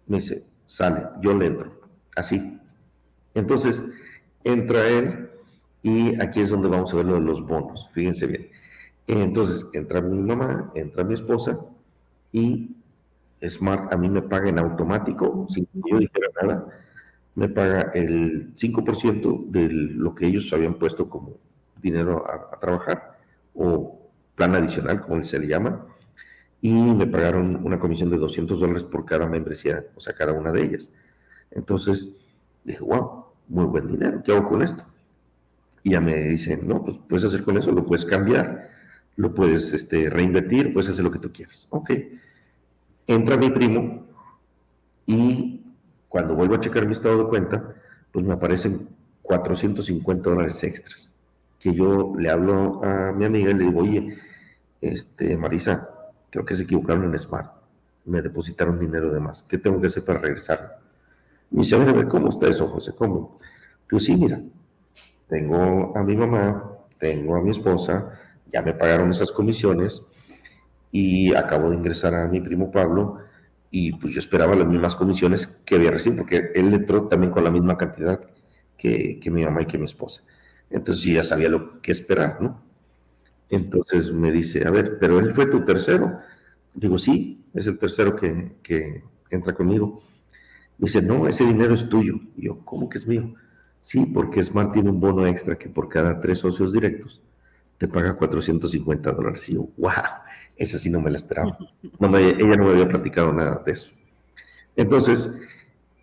Me dice, sale, yo le entro. Así. Entonces, entra él y aquí es donde vamos a ver de los bonos. Fíjense bien. Entonces, entra mi mamá, entra mi esposa y Smart a mí me paga en automático, sin que yo dijera nada, me paga el 5% de lo que ellos habían puesto como dinero a, a trabajar o plan adicional, como se le llama y me pagaron una comisión de 200 dólares por cada membresía, o sea, cada una de ellas. Entonces dije, wow, muy buen dinero, ¿qué hago con esto? Y ya me dicen, no, pues puedes hacer con eso, lo puedes cambiar, lo puedes este, reinvertir, puedes hacer lo que tú quieras. Ok. Entra mi primo y cuando vuelvo a checar mi estado de cuenta, pues me aparecen 450 dólares extras. Que yo le hablo a mi amiga y le digo, oye, este, Marisa, creo que se equivocaron en Smart. Me depositaron dinero de más. ¿Qué tengo que hacer para regresar? Me dice, a ver, ¿cómo está eso, José? ¿Cómo? Pues sí, mira, tengo a mi mamá, tengo a mi esposa, ya me pagaron esas comisiones y acabo de ingresar a mi primo Pablo y pues yo esperaba las mismas comisiones que había recibido, porque él entró también con la misma cantidad que, que mi mamá y que mi esposa. Entonces ya sabía lo que esperar, ¿no? Entonces me dice, a ver, pero él fue tu tercero. Digo, sí, es el tercero que, que entra conmigo. Me dice, no, ese dinero es tuyo. Y yo, ¿cómo que es mío? Sí, porque Smart tiene un bono extra que por cada tres socios directos te paga 450 dólares. Y yo, wow, esa sí no me la esperaba. No ella no me había platicado nada de eso. Entonces,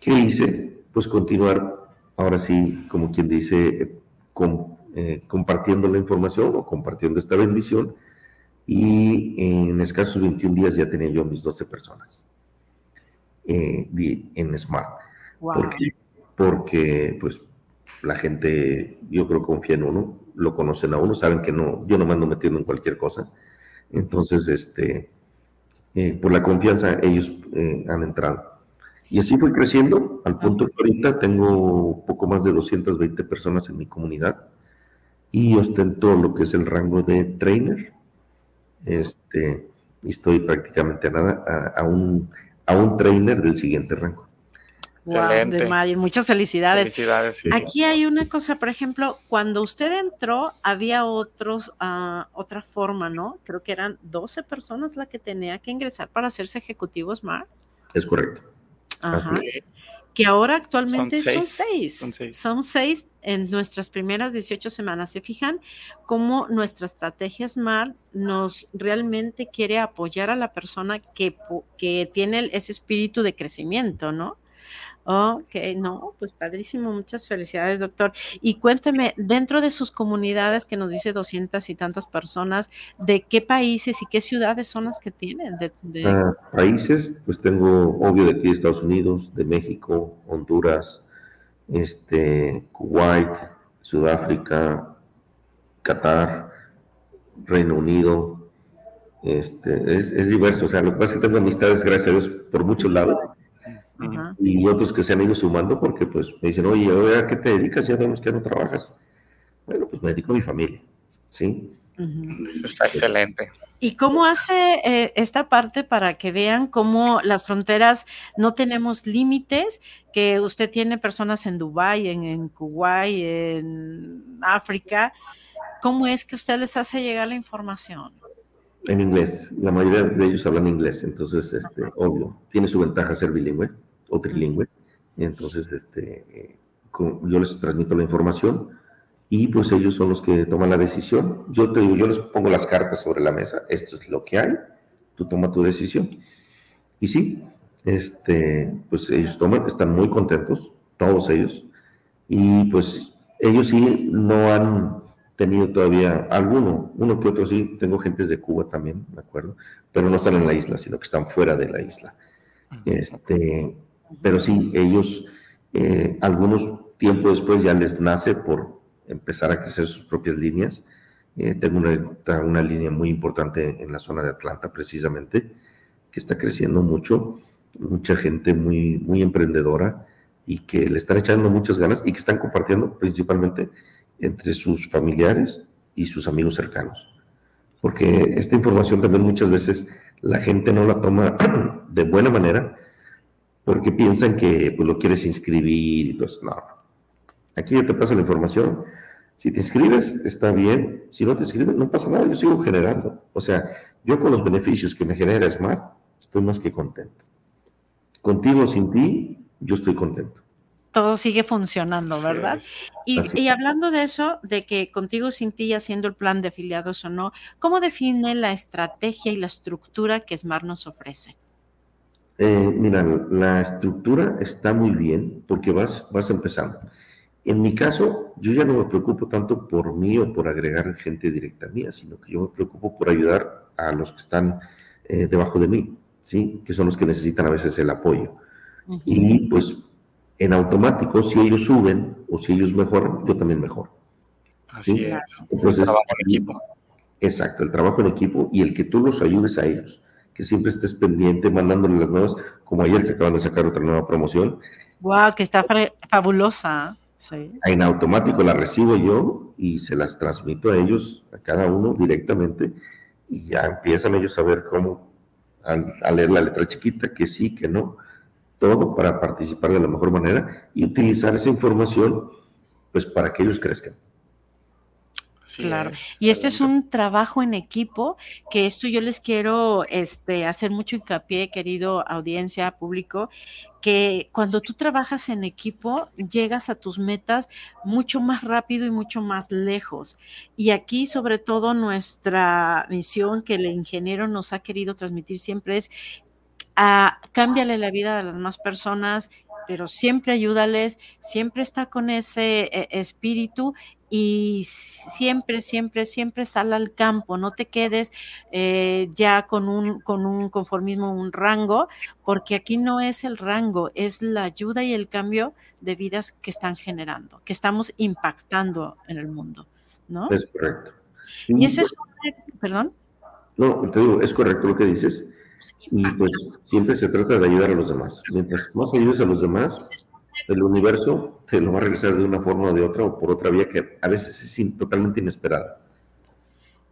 ¿qué hice? Pues continuar, ahora sí, como quien dice, con, eh, compartiendo la información o compartiendo esta bendición. Y en escasos 21 días ya tenía yo mis 12 personas eh, en Smart. Porque, porque, pues, la gente, yo creo, confía en uno, lo conocen a uno, saben que no, yo no me ando metiendo en cualquier cosa. Entonces, este, eh, por la confianza, ellos eh, han entrado. Y así fue creciendo, al punto que ahorita tengo poco más de 220 personas en mi comunidad y ostento lo que es el rango de trainer. Este, y estoy prácticamente a nada, a, un, a un trainer del siguiente rango. Wow, muchas felicidades. Aquí hay una cosa, por ejemplo, cuando usted entró, había otros, uh, otra forma, ¿no? Creo que eran 12 personas la que tenía que ingresar para hacerse ejecutivo Smart. Es correcto. Ajá. Que ahora actualmente son seis. Son seis. Son seis. en nuestras primeras 18 semanas. ¿Se fijan cómo nuestra estrategia Smart nos realmente quiere apoyar a la persona que, que tiene ese espíritu de crecimiento, ¿no? Ok, no, pues padrísimo, muchas felicidades, doctor. Y cuénteme, dentro de sus comunidades que nos dice doscientas y tantas personas, ¿de qué países y qué ciudades son las que tienen? De, ah, países, pues tengo, obvio, de aquí Estados Unidos, de México, Honduras, este, Kuwait, Sudáfrica, Qatar, Reino Unido, este, es, es diverso, o sea, lo que pasa es que tengo amistades, gracias a Dios, por muchos lados y otros que se han ido sumando porque pues me dicen, oye, ¿a qué te dedicas? Ya vemos que no trabajas. Bueno, pues me dedico a mi familia, ¿sí? Eso está excelente. ¿Y cómo hace eh, esta parte para que vean cómo las fronteras no tenemos límites? Que usted tiene personas en Dubái, en, en Kuwait, en África. ¿Cómo es que usted les hace llegar la información? En inglés. La mayoría de ellos hablan inglés, entonces, este, obvio, tiene su ventaja ser bilingüe o trilingüe. Entonces, este, eh, yo les transmito la información y pues ellos son los que toman la decisión. Yo te digo, yo les pongo las cartas sobre la mesa, esto es lo que hay, tú toma tu decisión. Y sí, este, pues ellos toman, están muy contentos, todos ellos, y pues ellos sí no han tenido todavía alguno, uno que otro sí, tengo gentes de Cuba también, ¿de acuerdo? Pero no están en la isla, sino que están fuera de la isla. Este, pero sí, ellos, eh, algunos tiempo después ya les nace por empezar a crecer sus propias líneas. Eh, tengo una, una, línea muy importante en la zona de Atlanta, precisamente, que está creciendo mucho, mucha gente muy, muy emprendedora y que le están echando muchas ganas y que están compartiendo principalmente entre sus familiares y sus amigos cercanos. Porque esta información también muchas veces la gente no la toma de buena manera porque piensan que pues, lo quieres inscribir y todo eso. No, aquí ya te pasa la información. Si te inscribes, está bien. Si no te inscribes, no pasa nada. Yo sigo generando. O sea, yo con los beneficios que me genera Smart, estoy más que contento. Contigo o sin ti, yo estoy contento. todo sigue funcionando, ¿verdad? Y, hablando de eso, de que contigo sin ti haciendo el plan de afiliados o no, ¿cómo define la estrategia y la estructura que Smart nos ofrece? Eh, mira, la estructura está muy bien porque vas, vas empezando. En mi caso, yo ya no me preocupo tanto por mí o por agregar gente directa mía, sino que yo me preocupo por ayudar a los que están eh, debajo de mí, ¿sí? Que son los que necesitan a veces el apoyo. Y pues en automático, si ellos suben o si ellos mejoran, yo también mejoro. Así es. Entonces, el trabajo en equipo. Exacto, el trabajo en equipo y el que tú los ayudes a ellos, que siempre estés pendiente, mandándole las nuevas, como ayer que acaban de sacar otra nueva promoción. Wow, que está fabulosa. Sí. En automático la recibo yo y se las transmito a ellos, a cada uno directamente, y ya empiezan ellos a ver cómo, a leer la letra chiquita, que sí, que no, todo para participar de la mejor manera y utilizar esa información pues para que ellos crezcan. Claro. Y este es un trabajo en equipo, que esto yo les quiero este, hacer mucho hincapié, querido audiencia, público, que cuando tú trabajas en equipo, llegas a tus metas mucho más rápido y mucho más lejos. Y aquí, sobre todo, nuestra misión que el ingeniero nos ha querido transmitir siempre es a cámbiale la vida a las más personas, pero siempre ayúdales, siempre está con ese eh, espíritu y siempre, siempre, siempre sal al campo, no te quedes eh, ya con un, con un conformismo, un rango, porque aquí no es el rango, es la ayuda y el cambio de vidas que están generando, que estamos impactando en el mundo, ¿no? Es correcto. Y ese es, perdón. No, te digo, es correcto lo que dices. Y pues siempre se trata de ayudar a los demás. Mientras más ayudes a los demás, el universo te lo va a regresar de una forma o de otra o por otra vía que a veces es totalmente inesperada.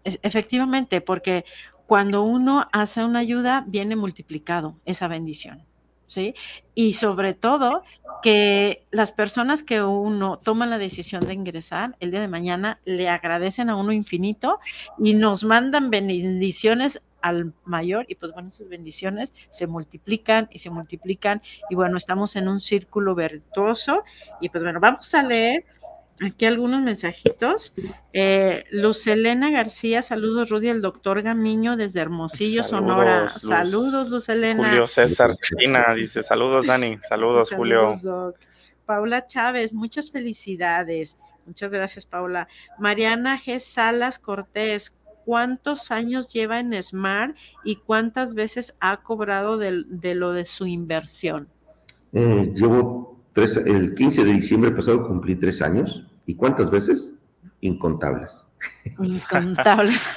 efectivamente, porque cuando uno hace una ayuda, viene multiplicado esa bendición. ¿Sí? Y sobre todo que las personas que uno toma la decisión de ingresar el día de mañana le agradecen a uno infinito y nos mandan bendiciones al mayor y pues bueno, esas bendiciones se multiplican y se multiplican y bueno, estamos en un círculo virtuoso y pues bueno, vamos a leer aquí algunos mensajitos. Eh, Luz Elena García, saludos Rudy, el doctor Gamiño desde Hermosillo, Sonora. saludos Luz Elena. Julio César Cina dice, saludos Dani, saludos, Julio. Paula Chávez, muchas felicidades. Muchas gracias, Paula. Mariana G. Salas Cortés, cuántos años lleva en Smart y cuántas veces ha cobrado de, lo de su inversión. Eh, llevo tres, el 15 de diciembre pasado cumplí tres años. ¿Y cuántas veces? Incontables. Incontables.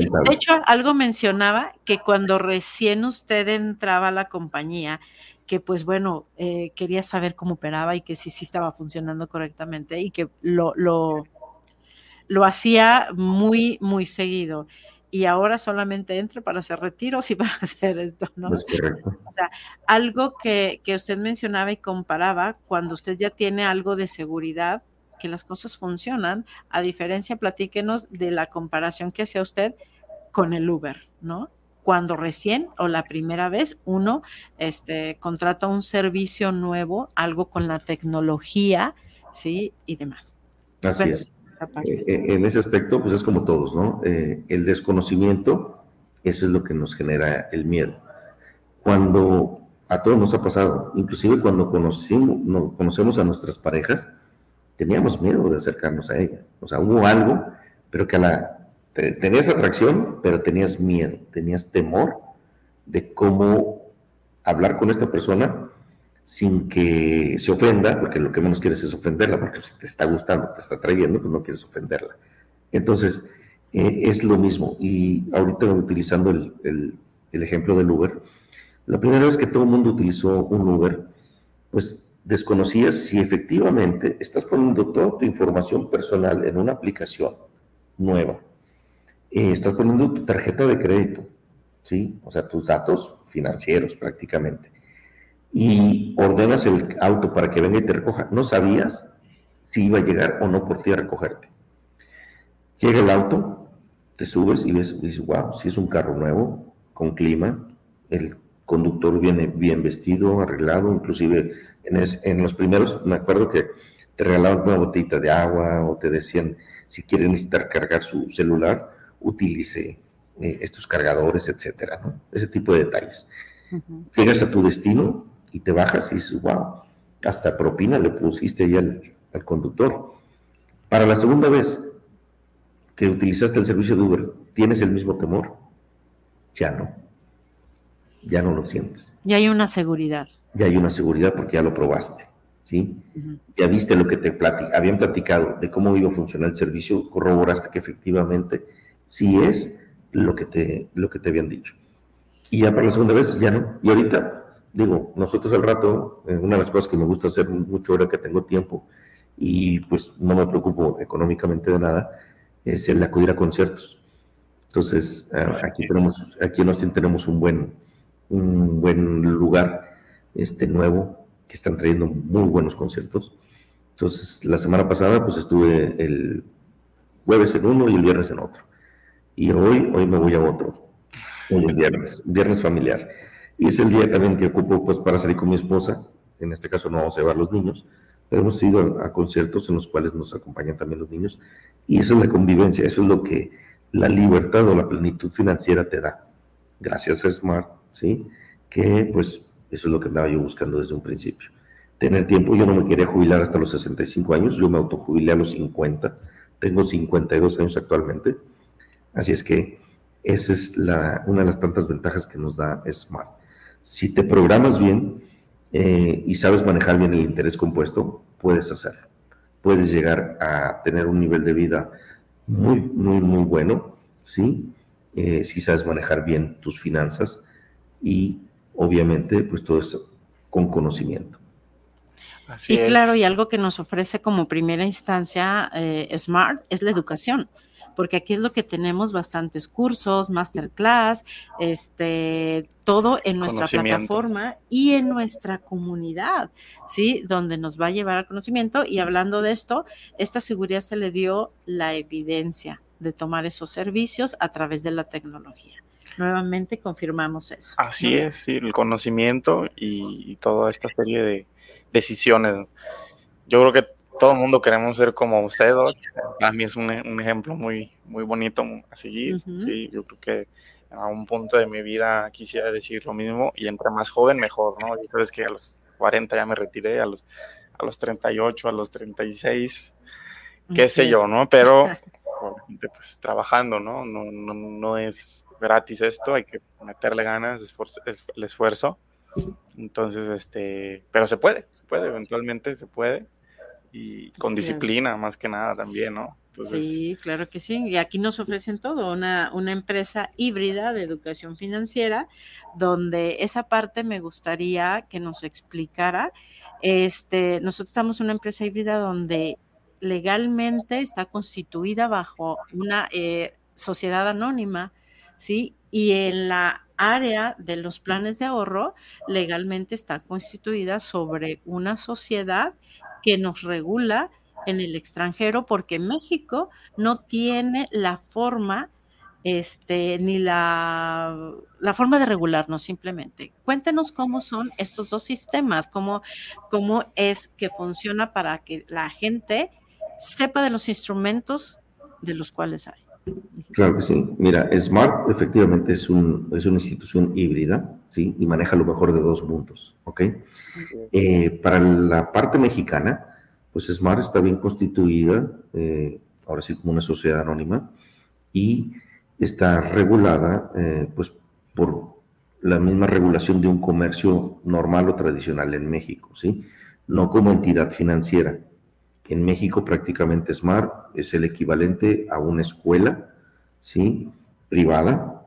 De hecho, algo mencionaba que cuando recién usted entraba a la compañía, que pues bueno, eh, quería saber cómo operaba y que sí, sí estaba funcionando correctamente y que lo, lo lo hacía muy, muy seguido. Y ahora solamente entro para hacer retiros y para hacer esto, ¿no? Es correcto. O sea, algo que, que usted mencionaba y comparaba, cuando usted ya tiene algo de seguridad, que las cosas funcionan, a diferencia, platíquenos de la comparación que hacía usted con el Uber, ¿no? Cuando recién o la primera vez uno este, contrata un servicio nuevo, algo con la tecnología, ¿sí? Y demás. Así es. Eh, eh, en ese aspecto, pues es como todos, ¿no? Eh, el desconocimiento, eso es lo que nos genera el miedo. Cuando a todos nos ha pasado, inclusive cuando conocimos, no, conocemos a nuestras parejas, teníamos miedo de acercarnos a ella. O sea, hubo algo, pero que a la, tenías atracción, pero tenías miedo, tenías temor de cómo hablar con esta persona sin que se ofenda, porque lo que menos quieres es ofenderla, porque si te está gustando, te está trayendo, pues no quieres ofenderla. Entonces, eh, es lo mismo. Y ahorita utilizando el, ejemplo del Uber, la primera vez que todo el mundo utilizó un Uber, pues desconocías si efectivamente estás poniendo toda tu información personal en una aplicación nueva. Eh, estás poniendo tu tarjeta de crédito, ¿sí? O sea, tus datos financieros prácticamente y ordenas el auto para que venga y te recoja. No sabías si iba a llegar o no por ti a recogerte. Llega el auto, te subes y ves, dices, wow, si es un carro nuevo, con clima, el conductor viene bien vestido, arreglado, inclusive en, en los primeros, me acuerdo que te regalaban una botellita de agua o te decían, si quiere necesitar cargar su celular, utilice eh, estos cargadores, etcétera, ¿no? Ese tipo de detalles. Llegas a tu destino y te bajas y dices, wow, hasta propina le pusiste ahí al, al conductor. Para la segunda vez que utilizaste el servicio de Uber, ¿tienes el mismo temor? Ya no. Ya no lo sientes. Ya hay una seguridad. Ya hay una seguridad porque ya lo probaste. ¿sí? Ya viste lo que te habían platicado de cómo iba a funcionar el servicio, corroboraste que efectivamente sí es lo que te, lo que te habían dicho. Y ya para la segunda vez, ya no. Y ahorita, digo, nosotros al rato, eh, una de las cosas que me gusta hacer mucho ahora que tengo tiempo y pues no me preocupo económicamente de nada, es el acudir a conciertos. Entonces, eh, aquí tenemos, aquí en Austin tenemos un buen, un buen lugar este nuevo que están trayendo muy buenos conciertos. Entonces, la semana pasada, pues estuve el jueves en uno y el viernes en otro. Y hoy, hoy me voy a otro. Hoy es viernes, viernes familiar. Y es el día también que ocupo pues para salir con mi esposa. En este caso no vamos a llevar los niños, pero hemos ido a, conciertos en los cuales nos acompañan también los niños. Y eso es la convivencia, eso es lo que la libertad o la plenitud financiera te da. Gracias a Smart, ¿sí? Que pues eso es lo que andaba yo buscando desde un principio. Tener tiempo, yo no me quería jubilar hasta los 65 años, yo me autojubilé a los 50, tengo 52 años actualmente, así es que esa es la, una de las tantas ventajas que nos da Smart. Si te programas bien eh, y sabes manejar bien el interés compuesto, puedes hacerlo. Puedes llegar a tener un nivel de vida muy, muy, muy bueno, ¿sí? Eh, si sabes manejar bien tus finanzas y obviamente, pues todo eso con conocimiento. y claro, y algo que nos ofrece como primera instancia eh, Smart es la educación, porque aquí es lo que tenemos bastantes cursos, masterclass, este, todo en nuestra plataforma y en nuestra comunidad, ¿sí? Donde nos va a llevar al conocimiento. Y hablando de esto, esta seguridad se le dio la evidencia de tomar esos servicios a través de la tecnología nuevamente confirmamos eso. Así es, sí, el conocimiento y, toda esta serie de decisiones. Yo creo que todo el mundo queremos ser como usted, Para mí es un, ejemplo muy, muy bonito a seguir. Sí, yo creo que a un punto de mi vida quisiera decir lo mismo y entre más joven mejor, ¿no? Y sabes que a los 40 ya me retiré, a los, a los 38, a los 36, qué sé yo, ¿no? Pero pues trabajando, ¿no? No, no, no es gratis esto, hay que meterle ganas, el esfuerzo. Entonces, este, pero se puede, se puede, eventualmente se puede. Y con disciplina, más que nada también, ¿no? sí, claro que sí. Y aquí nos ofrecen todo, una, una empresa híbrida de educación financiera, donde esa parte me gustaría que nos explicara. Este, nosotros estamos en una empresa híbrida donde legalmente está constituida bajo una eh, sociedad anónima, ¿sí? Y en la área de los planes de ahorro, legalmente está constituida sobre una sociedad que nos regula en el extranjero porque México no tiene la forma este, ni la, la, forma de regularnos simplemente. Cuéntenos cómo son estos dos sistemas, cómo, cómo es que funciona para que la gente sepa de los instrumentos de los cuales hay. Claro que sí. Mira, Smart efectivamente es, un, es una institución híbrida, ¿sí? Y maneja lo mejor de dos mundos, ¿ok? Eh, para la parte mexicana, pues Smart está bien constituida, eh, ahora sí como una sociedad anónima, y está regulada, eh, pues, por la misma regulación de un comercio normal o tradicional en México, ¿sí? No como entidad financiera. En México prácticamente Smart es el equivalente a una escuela, ¿sí? Privada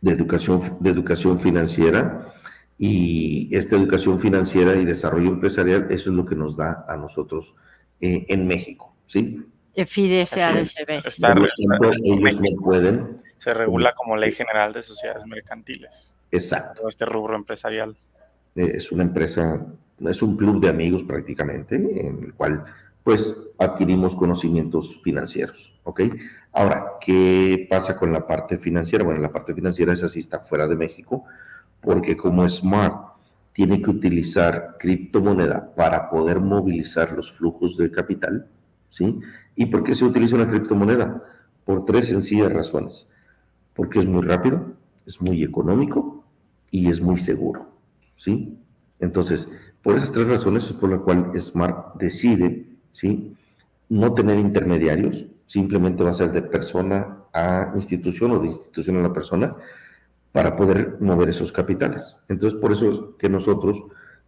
de educación, de educación financiera y esta educación financiera y desarrollo empresarial, eso es lo que nos da a nosotros eh, en México, ¿sí? FIDSADCB. Está, pueden. Se regula como ley general de sociedades mercantiles. Exacto. este rubro empresarial. Eh, es una empresa, es un club de amigos prácticamente, en el cual pues adquirimos conocimientos financieros, ¿ok? Ahora, ¿qué pasa con la parte financiera? Bueno, la parte financiera es así, está fuera de México, porque como Smart tiene que utilizar criptomoneda para poder movilizar los flujos de capital, ¿sí? ¿Y por qué se utiliza una criptomoneda? Por tres sencillas razones. Porque es muy rápido, es muy económico y es muy seguro, ¿sí? Entonces, por esas tres razones es por la cual Smart decide, ¿sí? No tener intermediarios, simplemente va a ser de persona a institución o de institución a la persona para poder mover esos capitales. Entonces, por eso es que nosotros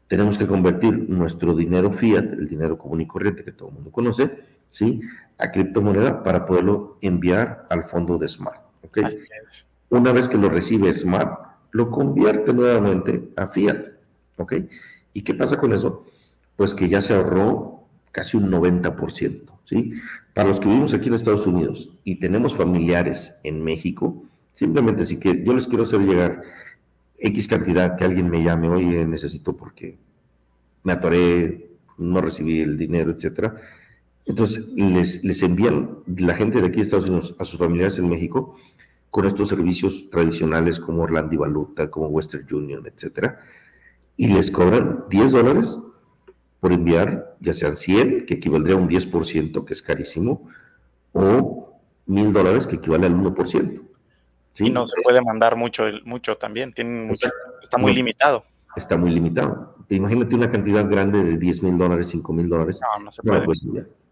tenemos que convertir nuestro dinero fiat, el dinero común y corriente que todo el mundo conoce, ¿sí? a criptomoneda para poderlo enviar al fondo de Smart. ¿okay? Una vez que lo recibe Smart, lo convierte nuevamente a fiat. ¿ok? ¿Y qué pasa con eso? Pues que ya se ahorró casi un 90%. ¿sí? Para los que vivimos aquí en Estados Unidos y tenemos familiares en México, Simplemente si que yo les quiero hacer llegar X cantidad que alguien me llame, oye, necesito porque me atoré, no recibí el dinero, etcétera. Entonces les, les envían la gente de aquí de Estados Unidos a sus familiares en México con estos servicios tradicionales como Orlando Valuta, como Western Union, etcétera, y les cobran 10 dólares por enviar, ya sean 100, que equivaldría a un 10%, que es carísimo, o 1000 dólares, que equivale al 1% y no se puede mandar mucho, mucho también, tiene está muy limitado. Está muy limitado. Imagínate una cantidad grande de 10 mil dólares, 5 mil dólares. No, no se puede.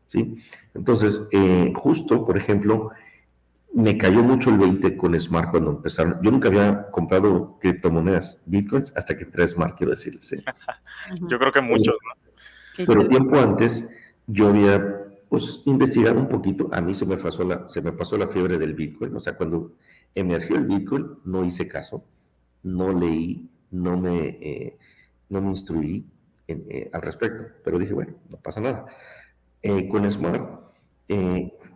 ¿sí? Entonces, eh, justo, por ejemplo, me cayó mucho el 20 con Smart cuando empezaron. Yo nunca había comprado criptomonedas, bitcoins, hasta que entré a Smart, quiero decirles. Yo creo que muchos, ¿no? Pero tiempo antes, yo había pues investigado un poquito. A mí se me pasó la, se me pasó la fiebre del Bitcoin. O sea, cuando emergió el Bitcoin, no hice caso, no leí, no me, eh, no me instruí eh, al respecto, pero dije, bueno, no pasa nada. Eh, con Smart,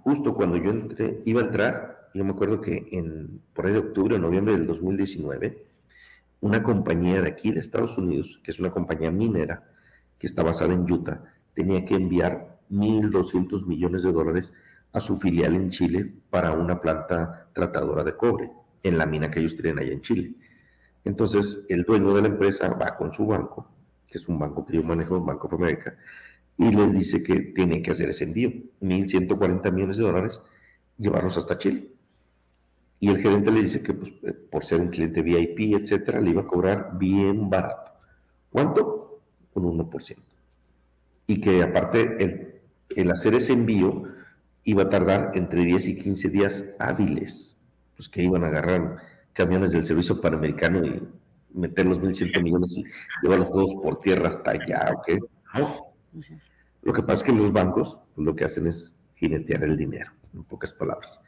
justo cuando yo entré, iba a entrar, yo me acuerdo que en, por ahí de octubre o noviembre del 2019, una compañía de aquí de Estados Unidos, que es una compañía minera, que está basada en Utah, tenía que enviar 1.200 millones de dólares a su filial en Chile para una planta tratadora de cobre en la mina que ellos tienen allá en Chile. Entonces, el dueño de la empresa va con su banco, que es un banco que yo manejo, Banco de América, y le dice que tiene que hacer ese envío, 1.140 millones de dólares, llevarlos hasta Chile. Y el gerente le dice que pues, eh, por ser un cliente VIP, etcétera, le iba a cobrar bien barato. ¿Cuánto? Un 1%. Y que aparte el, el hacer ese envío iba a tardar entre 10 y 15 días hábiles, pues que iban a agarrar camiones del servicio panamericano y meter los 1.100 millones y llevarlos todos por tierra hasta allá, ¿ok? Lo que pasa es que los bancos pues, lo que hacen es jinetear el dinero, en pocas palabras.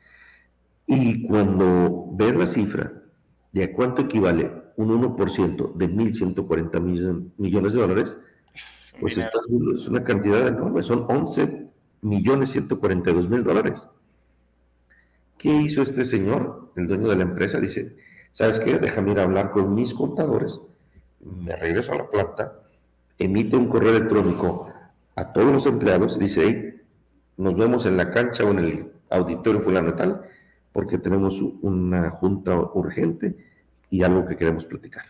Y cuando ves la cifra de a cuánto equivale un 1% de 1.140 millones de dólares, pues es una cantidad enorme, son 11 millones 142 mil dólares. ¿Qué hizo este señor, el dueño de la empresa? Dice, ¿sabes qué? Déjame ir a hablar con mis contadores, me regreso a la planta, emite un correo electrónico a todos los empleados, dice, hey, nos vemos en la cancha o en el auditorio fulano tal, porque tenemos una junta urgente y algo que queremos platicar.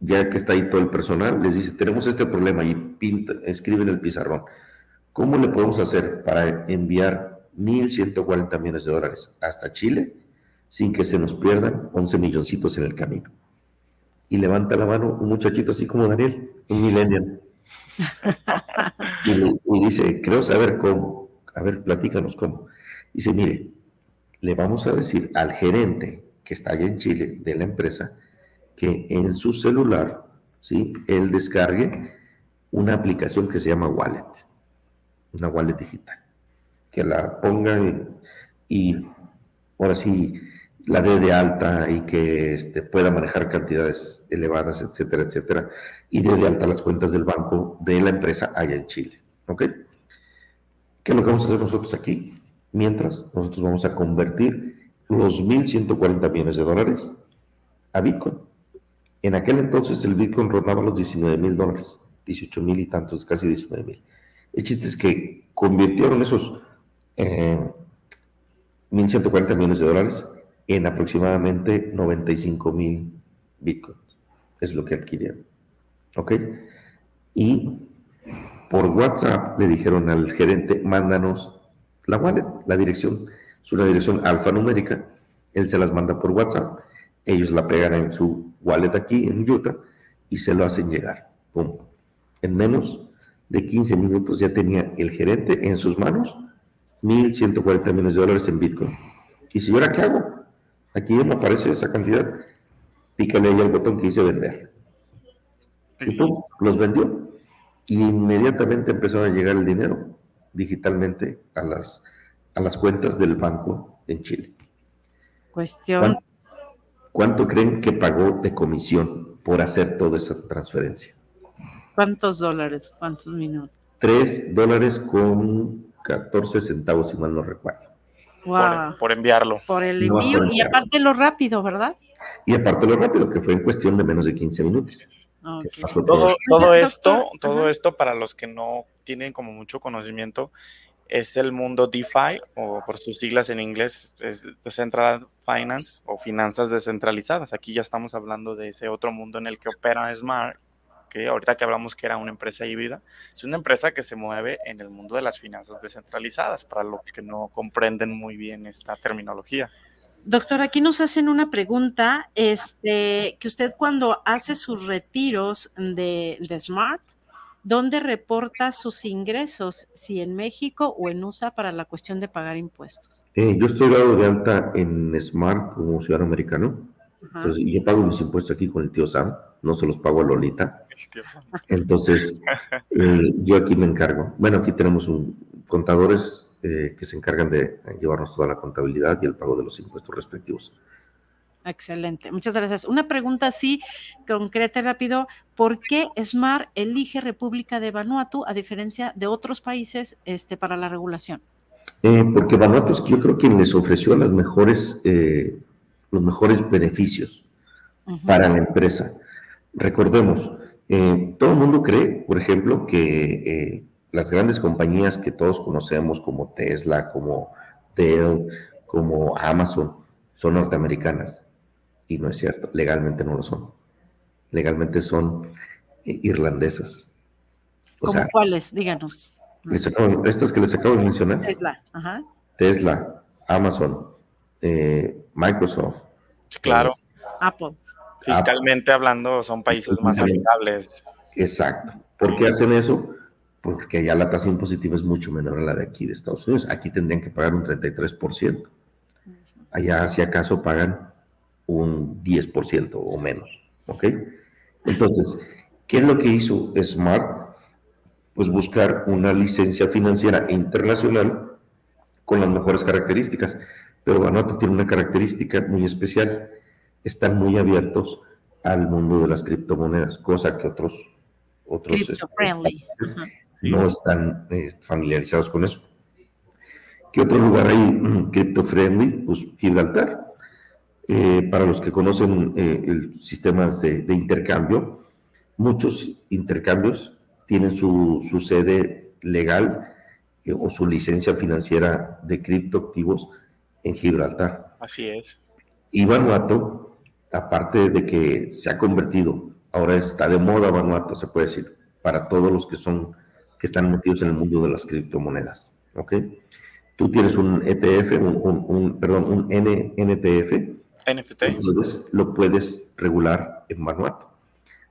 Ya que está ahí todo el personal, les dice, tenemos este problema y pinta, escriben el pizarrón. ¿Cómo le podemos hacer para enviar 1.140 millones de dólares hasta Chile sin que se nos pierdan 11 milloncitos en el camino? Y levanta la mano un muchachito así como Daniel, un millennial. y, dice, creo saber cómo. A ver, platícanos cómo. Dice, mire, le vamos a decir al gerente que está allá en Chile de la empresa que en su celular, ¿sí? Él descargue una aplicación que se llama Wallet una wallet digital, que la pongan y, ahora sí la dé de alta y que este, pueda manejar cantidades elevadas, etcétera, etcétera, y dé de alta las cuentas del banco de la empresa allá en Chile. ¿Ok? ¿Qué es lo que vamos a hacer nosotros aquí? Mientras nosotros vamos a convertir los 1.140 millones de dólares a Bitcoin. En aquel entonces el Bitcoin rondaba los 19 mil dólares, 18 mil y tantos, casi 19 mil. El chiste es que convirtieron esos 1.140 eh, millones de dólares en aproximadamente 95 mil Bitcoin. Es lo que adquirieron. ¿Ok? Y por WhatsApp le dijeron al gerente, mándanos la wallet, la dirección. Es una dirección alfanumérica. Él se las manda por WhatsApp. Ellos la pegan en su wallet aquí en Utah y se lo hacen llegar. ¡Pum! En menos de 15 minutos ya tenía el gerente en sus manos 1.140 millones de dólares en Bitcoin. Y si ahora qué hago, aquí me aparece esa cantidad, pícale ahí al botón que dice vender. Y pum, los vendió. Y inmediatamente empezó a llegar el dinero digitalmente a las, a las cuentas del banco en Chile. Cuestión. ¿Cuánto creen que pagó de comisión por hacer toda esa transferencia? ¿Cuántos dólares? ¿Cuántos minutos? Tres dólares con 14 centavos, si mal no recuerdo. Wow. Por, enviarlo. Por el envío y aparte lo rápido, ¿verdad? Y aparte lo rápido, que fue en cuestión de menos de 15 minutos. Todo, todo esto, todo esto para los que no tienen como mucho conocimiento, es el mundo DeFi, o por sus siglas en inglés, es Decentralized Finance o finanzas descentralizadas. Aquí ya estamos hablando de ese otro mundo en el que opera Smart, que ahorita que hablamos que era una empresa híbrida, es una empresa que se mueve en el mundo de las finanzas descentralizadas, para los que no comprenden muy bien esta terminología. Doctor, aquí nos hacen una pregunta, este, que usted cuando hace sus retiros de, de Smart, ¿dónde reporta sus ingresos? Si en México o en USA para la cuestión de pagar impuestos. Eh, yo estoy dado de alta en Smart como ciudadano americano. Entonces, yo pago mis impuestos aquí con el tío Sam, no se los pago a Lolita. Entonces, eh, yo aquí me encargo. Bueno, aquí tenemos un, contadores eh, que se encargan de llevarnos toda la contabilidad y el pago de los impuestos respectivos. Excelente, muchas gracias. Una pregunta así concreta y rápido, ¿por qué Smart elige República de Vanuatu a diferencia de otros países este, para la regulación? Eh, porque Vanuatu es yo creo que les ofreció las mejores, eh, los mejores beneficios para la empresa. Recordemos, eh, todo el mundo cree, por ejemplo, que las grandes compañías que todos conocemos como Tesla, como Dell, como Amazon, son norteamericanas y no es cierto, legalmente no lo son. Legalmente son eh, irlandesas. ¿Cómo cuáles? Díganos. estas que les acabo de mencionar. Tesla, ajá. Tesla, Amazon, eh, Microsoft. Claro. Apple. Fiscalmente hablando, son países más amigables. Exacto. ¿Por qué hacen eso? Porque allá la tasa impositiva es mucho menor a la de aquí de Estados Unidos. Aquí tendrían que pagar un 33%. Allá, si acaso, pagan un 10% o menos. ¿Ok? Entonces, ¿qué es lo que hizo Smart? Pues buscar una licencia financiera internacional con las mejores características. Pero Vanuatu tiene una característica muy especial. Están muy abiertos al mundo de las criptomonedas, cosa que otros, otros este, no están eh, familiarizados con eso. ¿Qué otro lugar hay mm, cripto friendly? Pues Gibraltar. Eh, para los que conocen eh, el sistema de, intercambio, muchos intercambios tienen su, sede legal eh, o su licencia financiera de criptoactivos en Gibraltar. Así es. Y Vanuatu, aparte de que se ha convertido, ahora está de moda Vanuatu, se puede decir, para todos los que son, que están metidos en el mundo de las criptomonedas. ¿Ok? Tú tienes un ETF, un, perdón, un NTF, NFT. Lo puedes, regular en Vanuatu.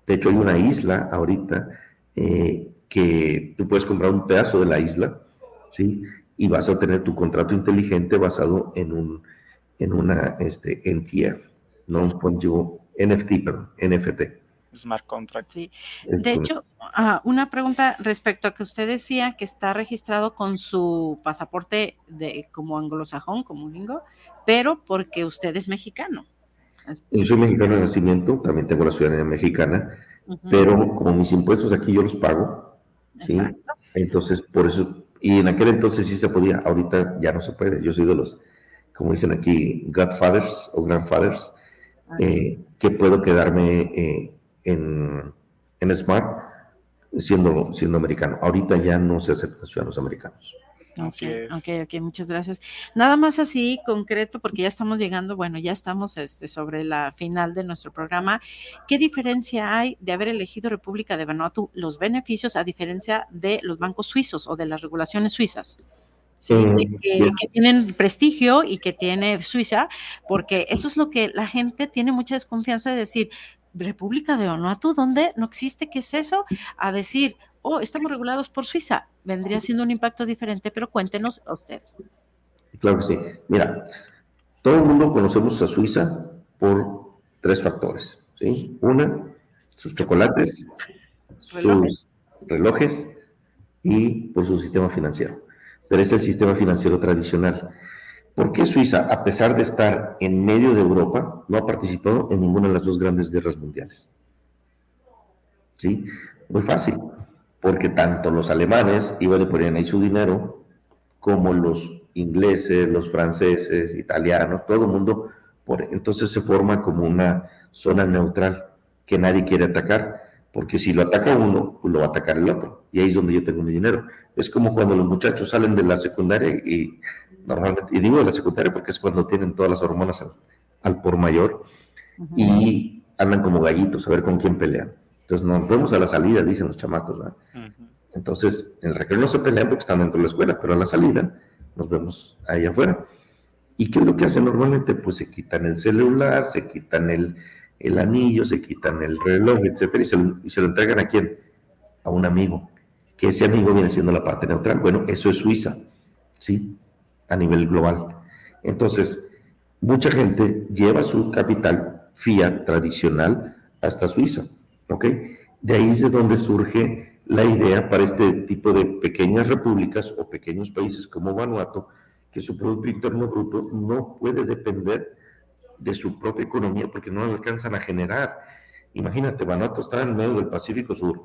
De hecho, hay una isla ahorita eh, que tú puedes comprar un pedazo de la isla, ¿sí? Y vas a tener tu contrato inteligente basado en un en una este, NTF, no un NFT, perdón, NFT. Smart contract. Sí. De hecho, ah, una pregunta respecto a que usted decía que está registrado con su pasaporte de como anglosajón, como gringo, pero porque usted es mexicano. Yo soy mexicano de nacimiento, también tengo la ciudadanía mexicana, pero como mis impuestos aquí yo los pago, ¿sí? Entonces, por eso, y en aquel entonces sí se podía, ahorita ya no se puede. Yo soy de los, como dicen aquí, godfathers o grandfathers, eh, que puedo quedarme eh, en, en Smart siendo, siendo americano. Ahorita ya no se aceptan ciudadanos americanos. Es. Ok, ok, muchas gracias. Nada más así concreto, porque ya estamos llegando, bueno, ya estamos este, sobre la final de nuestro programa. ¿Qué diferencia hay de haber elegido República de Vanuatu los beneficios a diferencia de los bancos suizos o de las regulaciones suizas? Sí, Eh, que, yes. que tienen prestigio y que tiene Suiza, porque eso es lo que la gente tiene mucha desconfianza de decir, República de Vanuatu, ¿dónde no existe? ¿Qué es eso? A decir, oh, estamos regulados por Suiza. Vendría siendo un impacto diferente, pero cuéntenos a usted. Claro que sí. Mira, todo el mundo conocemos a Suiza por tres factores. ¿sí? Una, sus chocolates, Relojes. sus relojes y por su sistema financiero. Pero es el sistema financiero tradicional. ¿Por qué Suiza, a pesar de estar en medio de Europa, no ha participado en ninguna de las dos grandes guerras mundiales? ¿Sí? Muy fácil, porque tanto los alemanes iban y ponían ahí su dinero, como los ingleses, los franceses, italianos, todo el mundo, por, entonces se forma como una zona neutral que nadie quiere atacar, porque si lo ataca uno, pues lo va a atacar el otro, y ahí es donde yo tengo mi dinero. Es como cuando los muchachos salen de la secundaria y normalmente, y digo de la secundaria porque es cuando tienen todas las hormonas al, al por mayor, y andan como gallitos a ver con quién pelean. Entonces nos vemos a la salida, dicen los chamacos, ¿verdad? Ujú. Entonces, en el recreo no se pelean porque están dentro de la escuela, pero a la salida nos vemos ahí afuera. ¿Y qué es lo que hacen normalmente? Pues se quitan el celular, se quitan el, el anillo, se quitan el reloj, etcétera, y se, lo- entregan a quién? A un amigo. Que ese amigo viene siendo la parte neutral. Bueno, eso es Suiza, ¿sí? A nivel global. Entonces, mucha gente lleva su capital fiat tradicional hasta Suiza, ¿ok? De ahí es de donde surge la idea para este tipo de pequeñas repúblicas o pequeños países como Vanuatu, que su Producto Interno Bruto no puede depender de su propia economía porque no alcanzan a generar. Imagínate, Vanuatu está en medio del Pacífico Sur,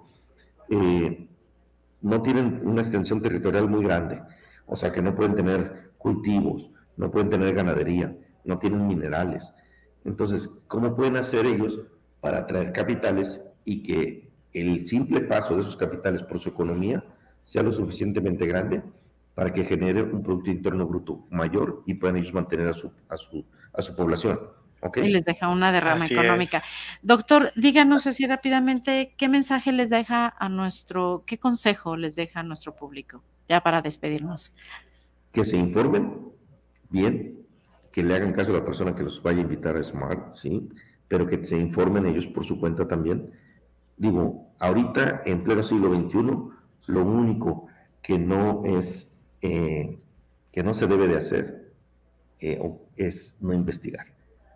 eh, no tienen una extensión territorial muy grande, o sea que no pueden tener cultivos, no pueden tener ganadería, no tienen minerales. Entonces, ¿cómo pueden hacer ellos para atraer capitales y que el simple paso de esos capitales por su economía sea lo suficientemente grande para que genere un Producto Interno Bruto mayor y puedan ellos mantener a su, a su, a su población? Y les deja una derrama Así económica. es. Doctor, díganos así rápidamente, ¿qué mensaje les deja a nuestro, qué consejo les deja a nuestro público? Ya para despedirnos. que se informen bien, que le hagan caso a la persona que los vaya a invitar a Smart, ¿sí? Pero que se informen ellos por su cuenta también. Digo, ahorita en pleno siglo XXI, lo único que no es, eh, que no se debe de hacer eh, es no investigar.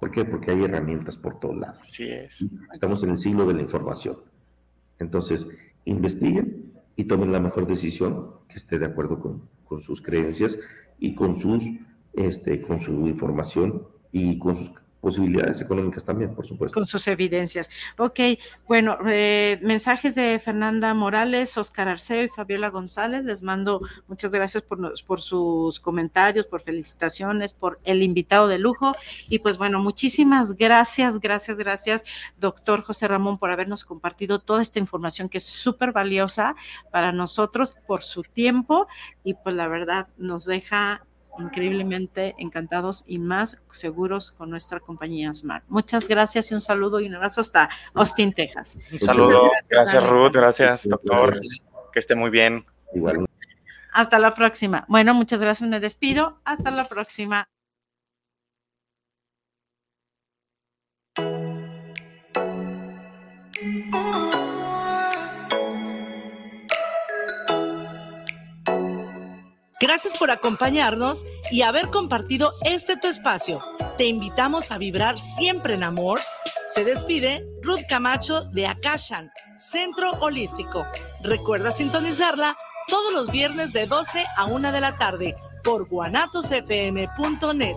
¿Por qué? Porque hay herramientas por todos lados. Así es. Estamos en el siglo de la información. Entonces, investiguen y tomen la mejor decisión que esté de acuerdo con, con sus creencias y con sus este, con su información y con sus posibilidades económicas también, por supuesto. Con sus evidencias. Ok, bueno, eh, mensajes de Fernanda Morales, Oscar Arceo y Fabiola González. Les mando muchas gracias por, por sus comentarios, por felicitaciones, por el invitado de lujo. Y pues bueno, muchísimas gracias, gracias, gracias, doctor José Ramón, por habernos compartido toda esta información que es súper valiosa para nosotros, por su tiempo. Y pues la verdad nos deja increíblemente encantados y más seguros con nuestra compañía Smart. Muchas gracias y un saludo y un abrazo hasta Austin, Texas. Un saludo. gracias. Ruth. Gracias, doctor. Que esté muy bien. Igual. Hasta la próxima. Bueno, muchas gracias, me despido. Hasta la próxima. Gracias por acompañarnos y haber compartido este tu espacio. Te invitamos a vibrar siempre en Amors. Se despide Ruth Camacho de Akashan, Centro Holístico. Recuerda sintonizarla todos los viernes de 12 a 1 de la tarde por guanatosfm.net.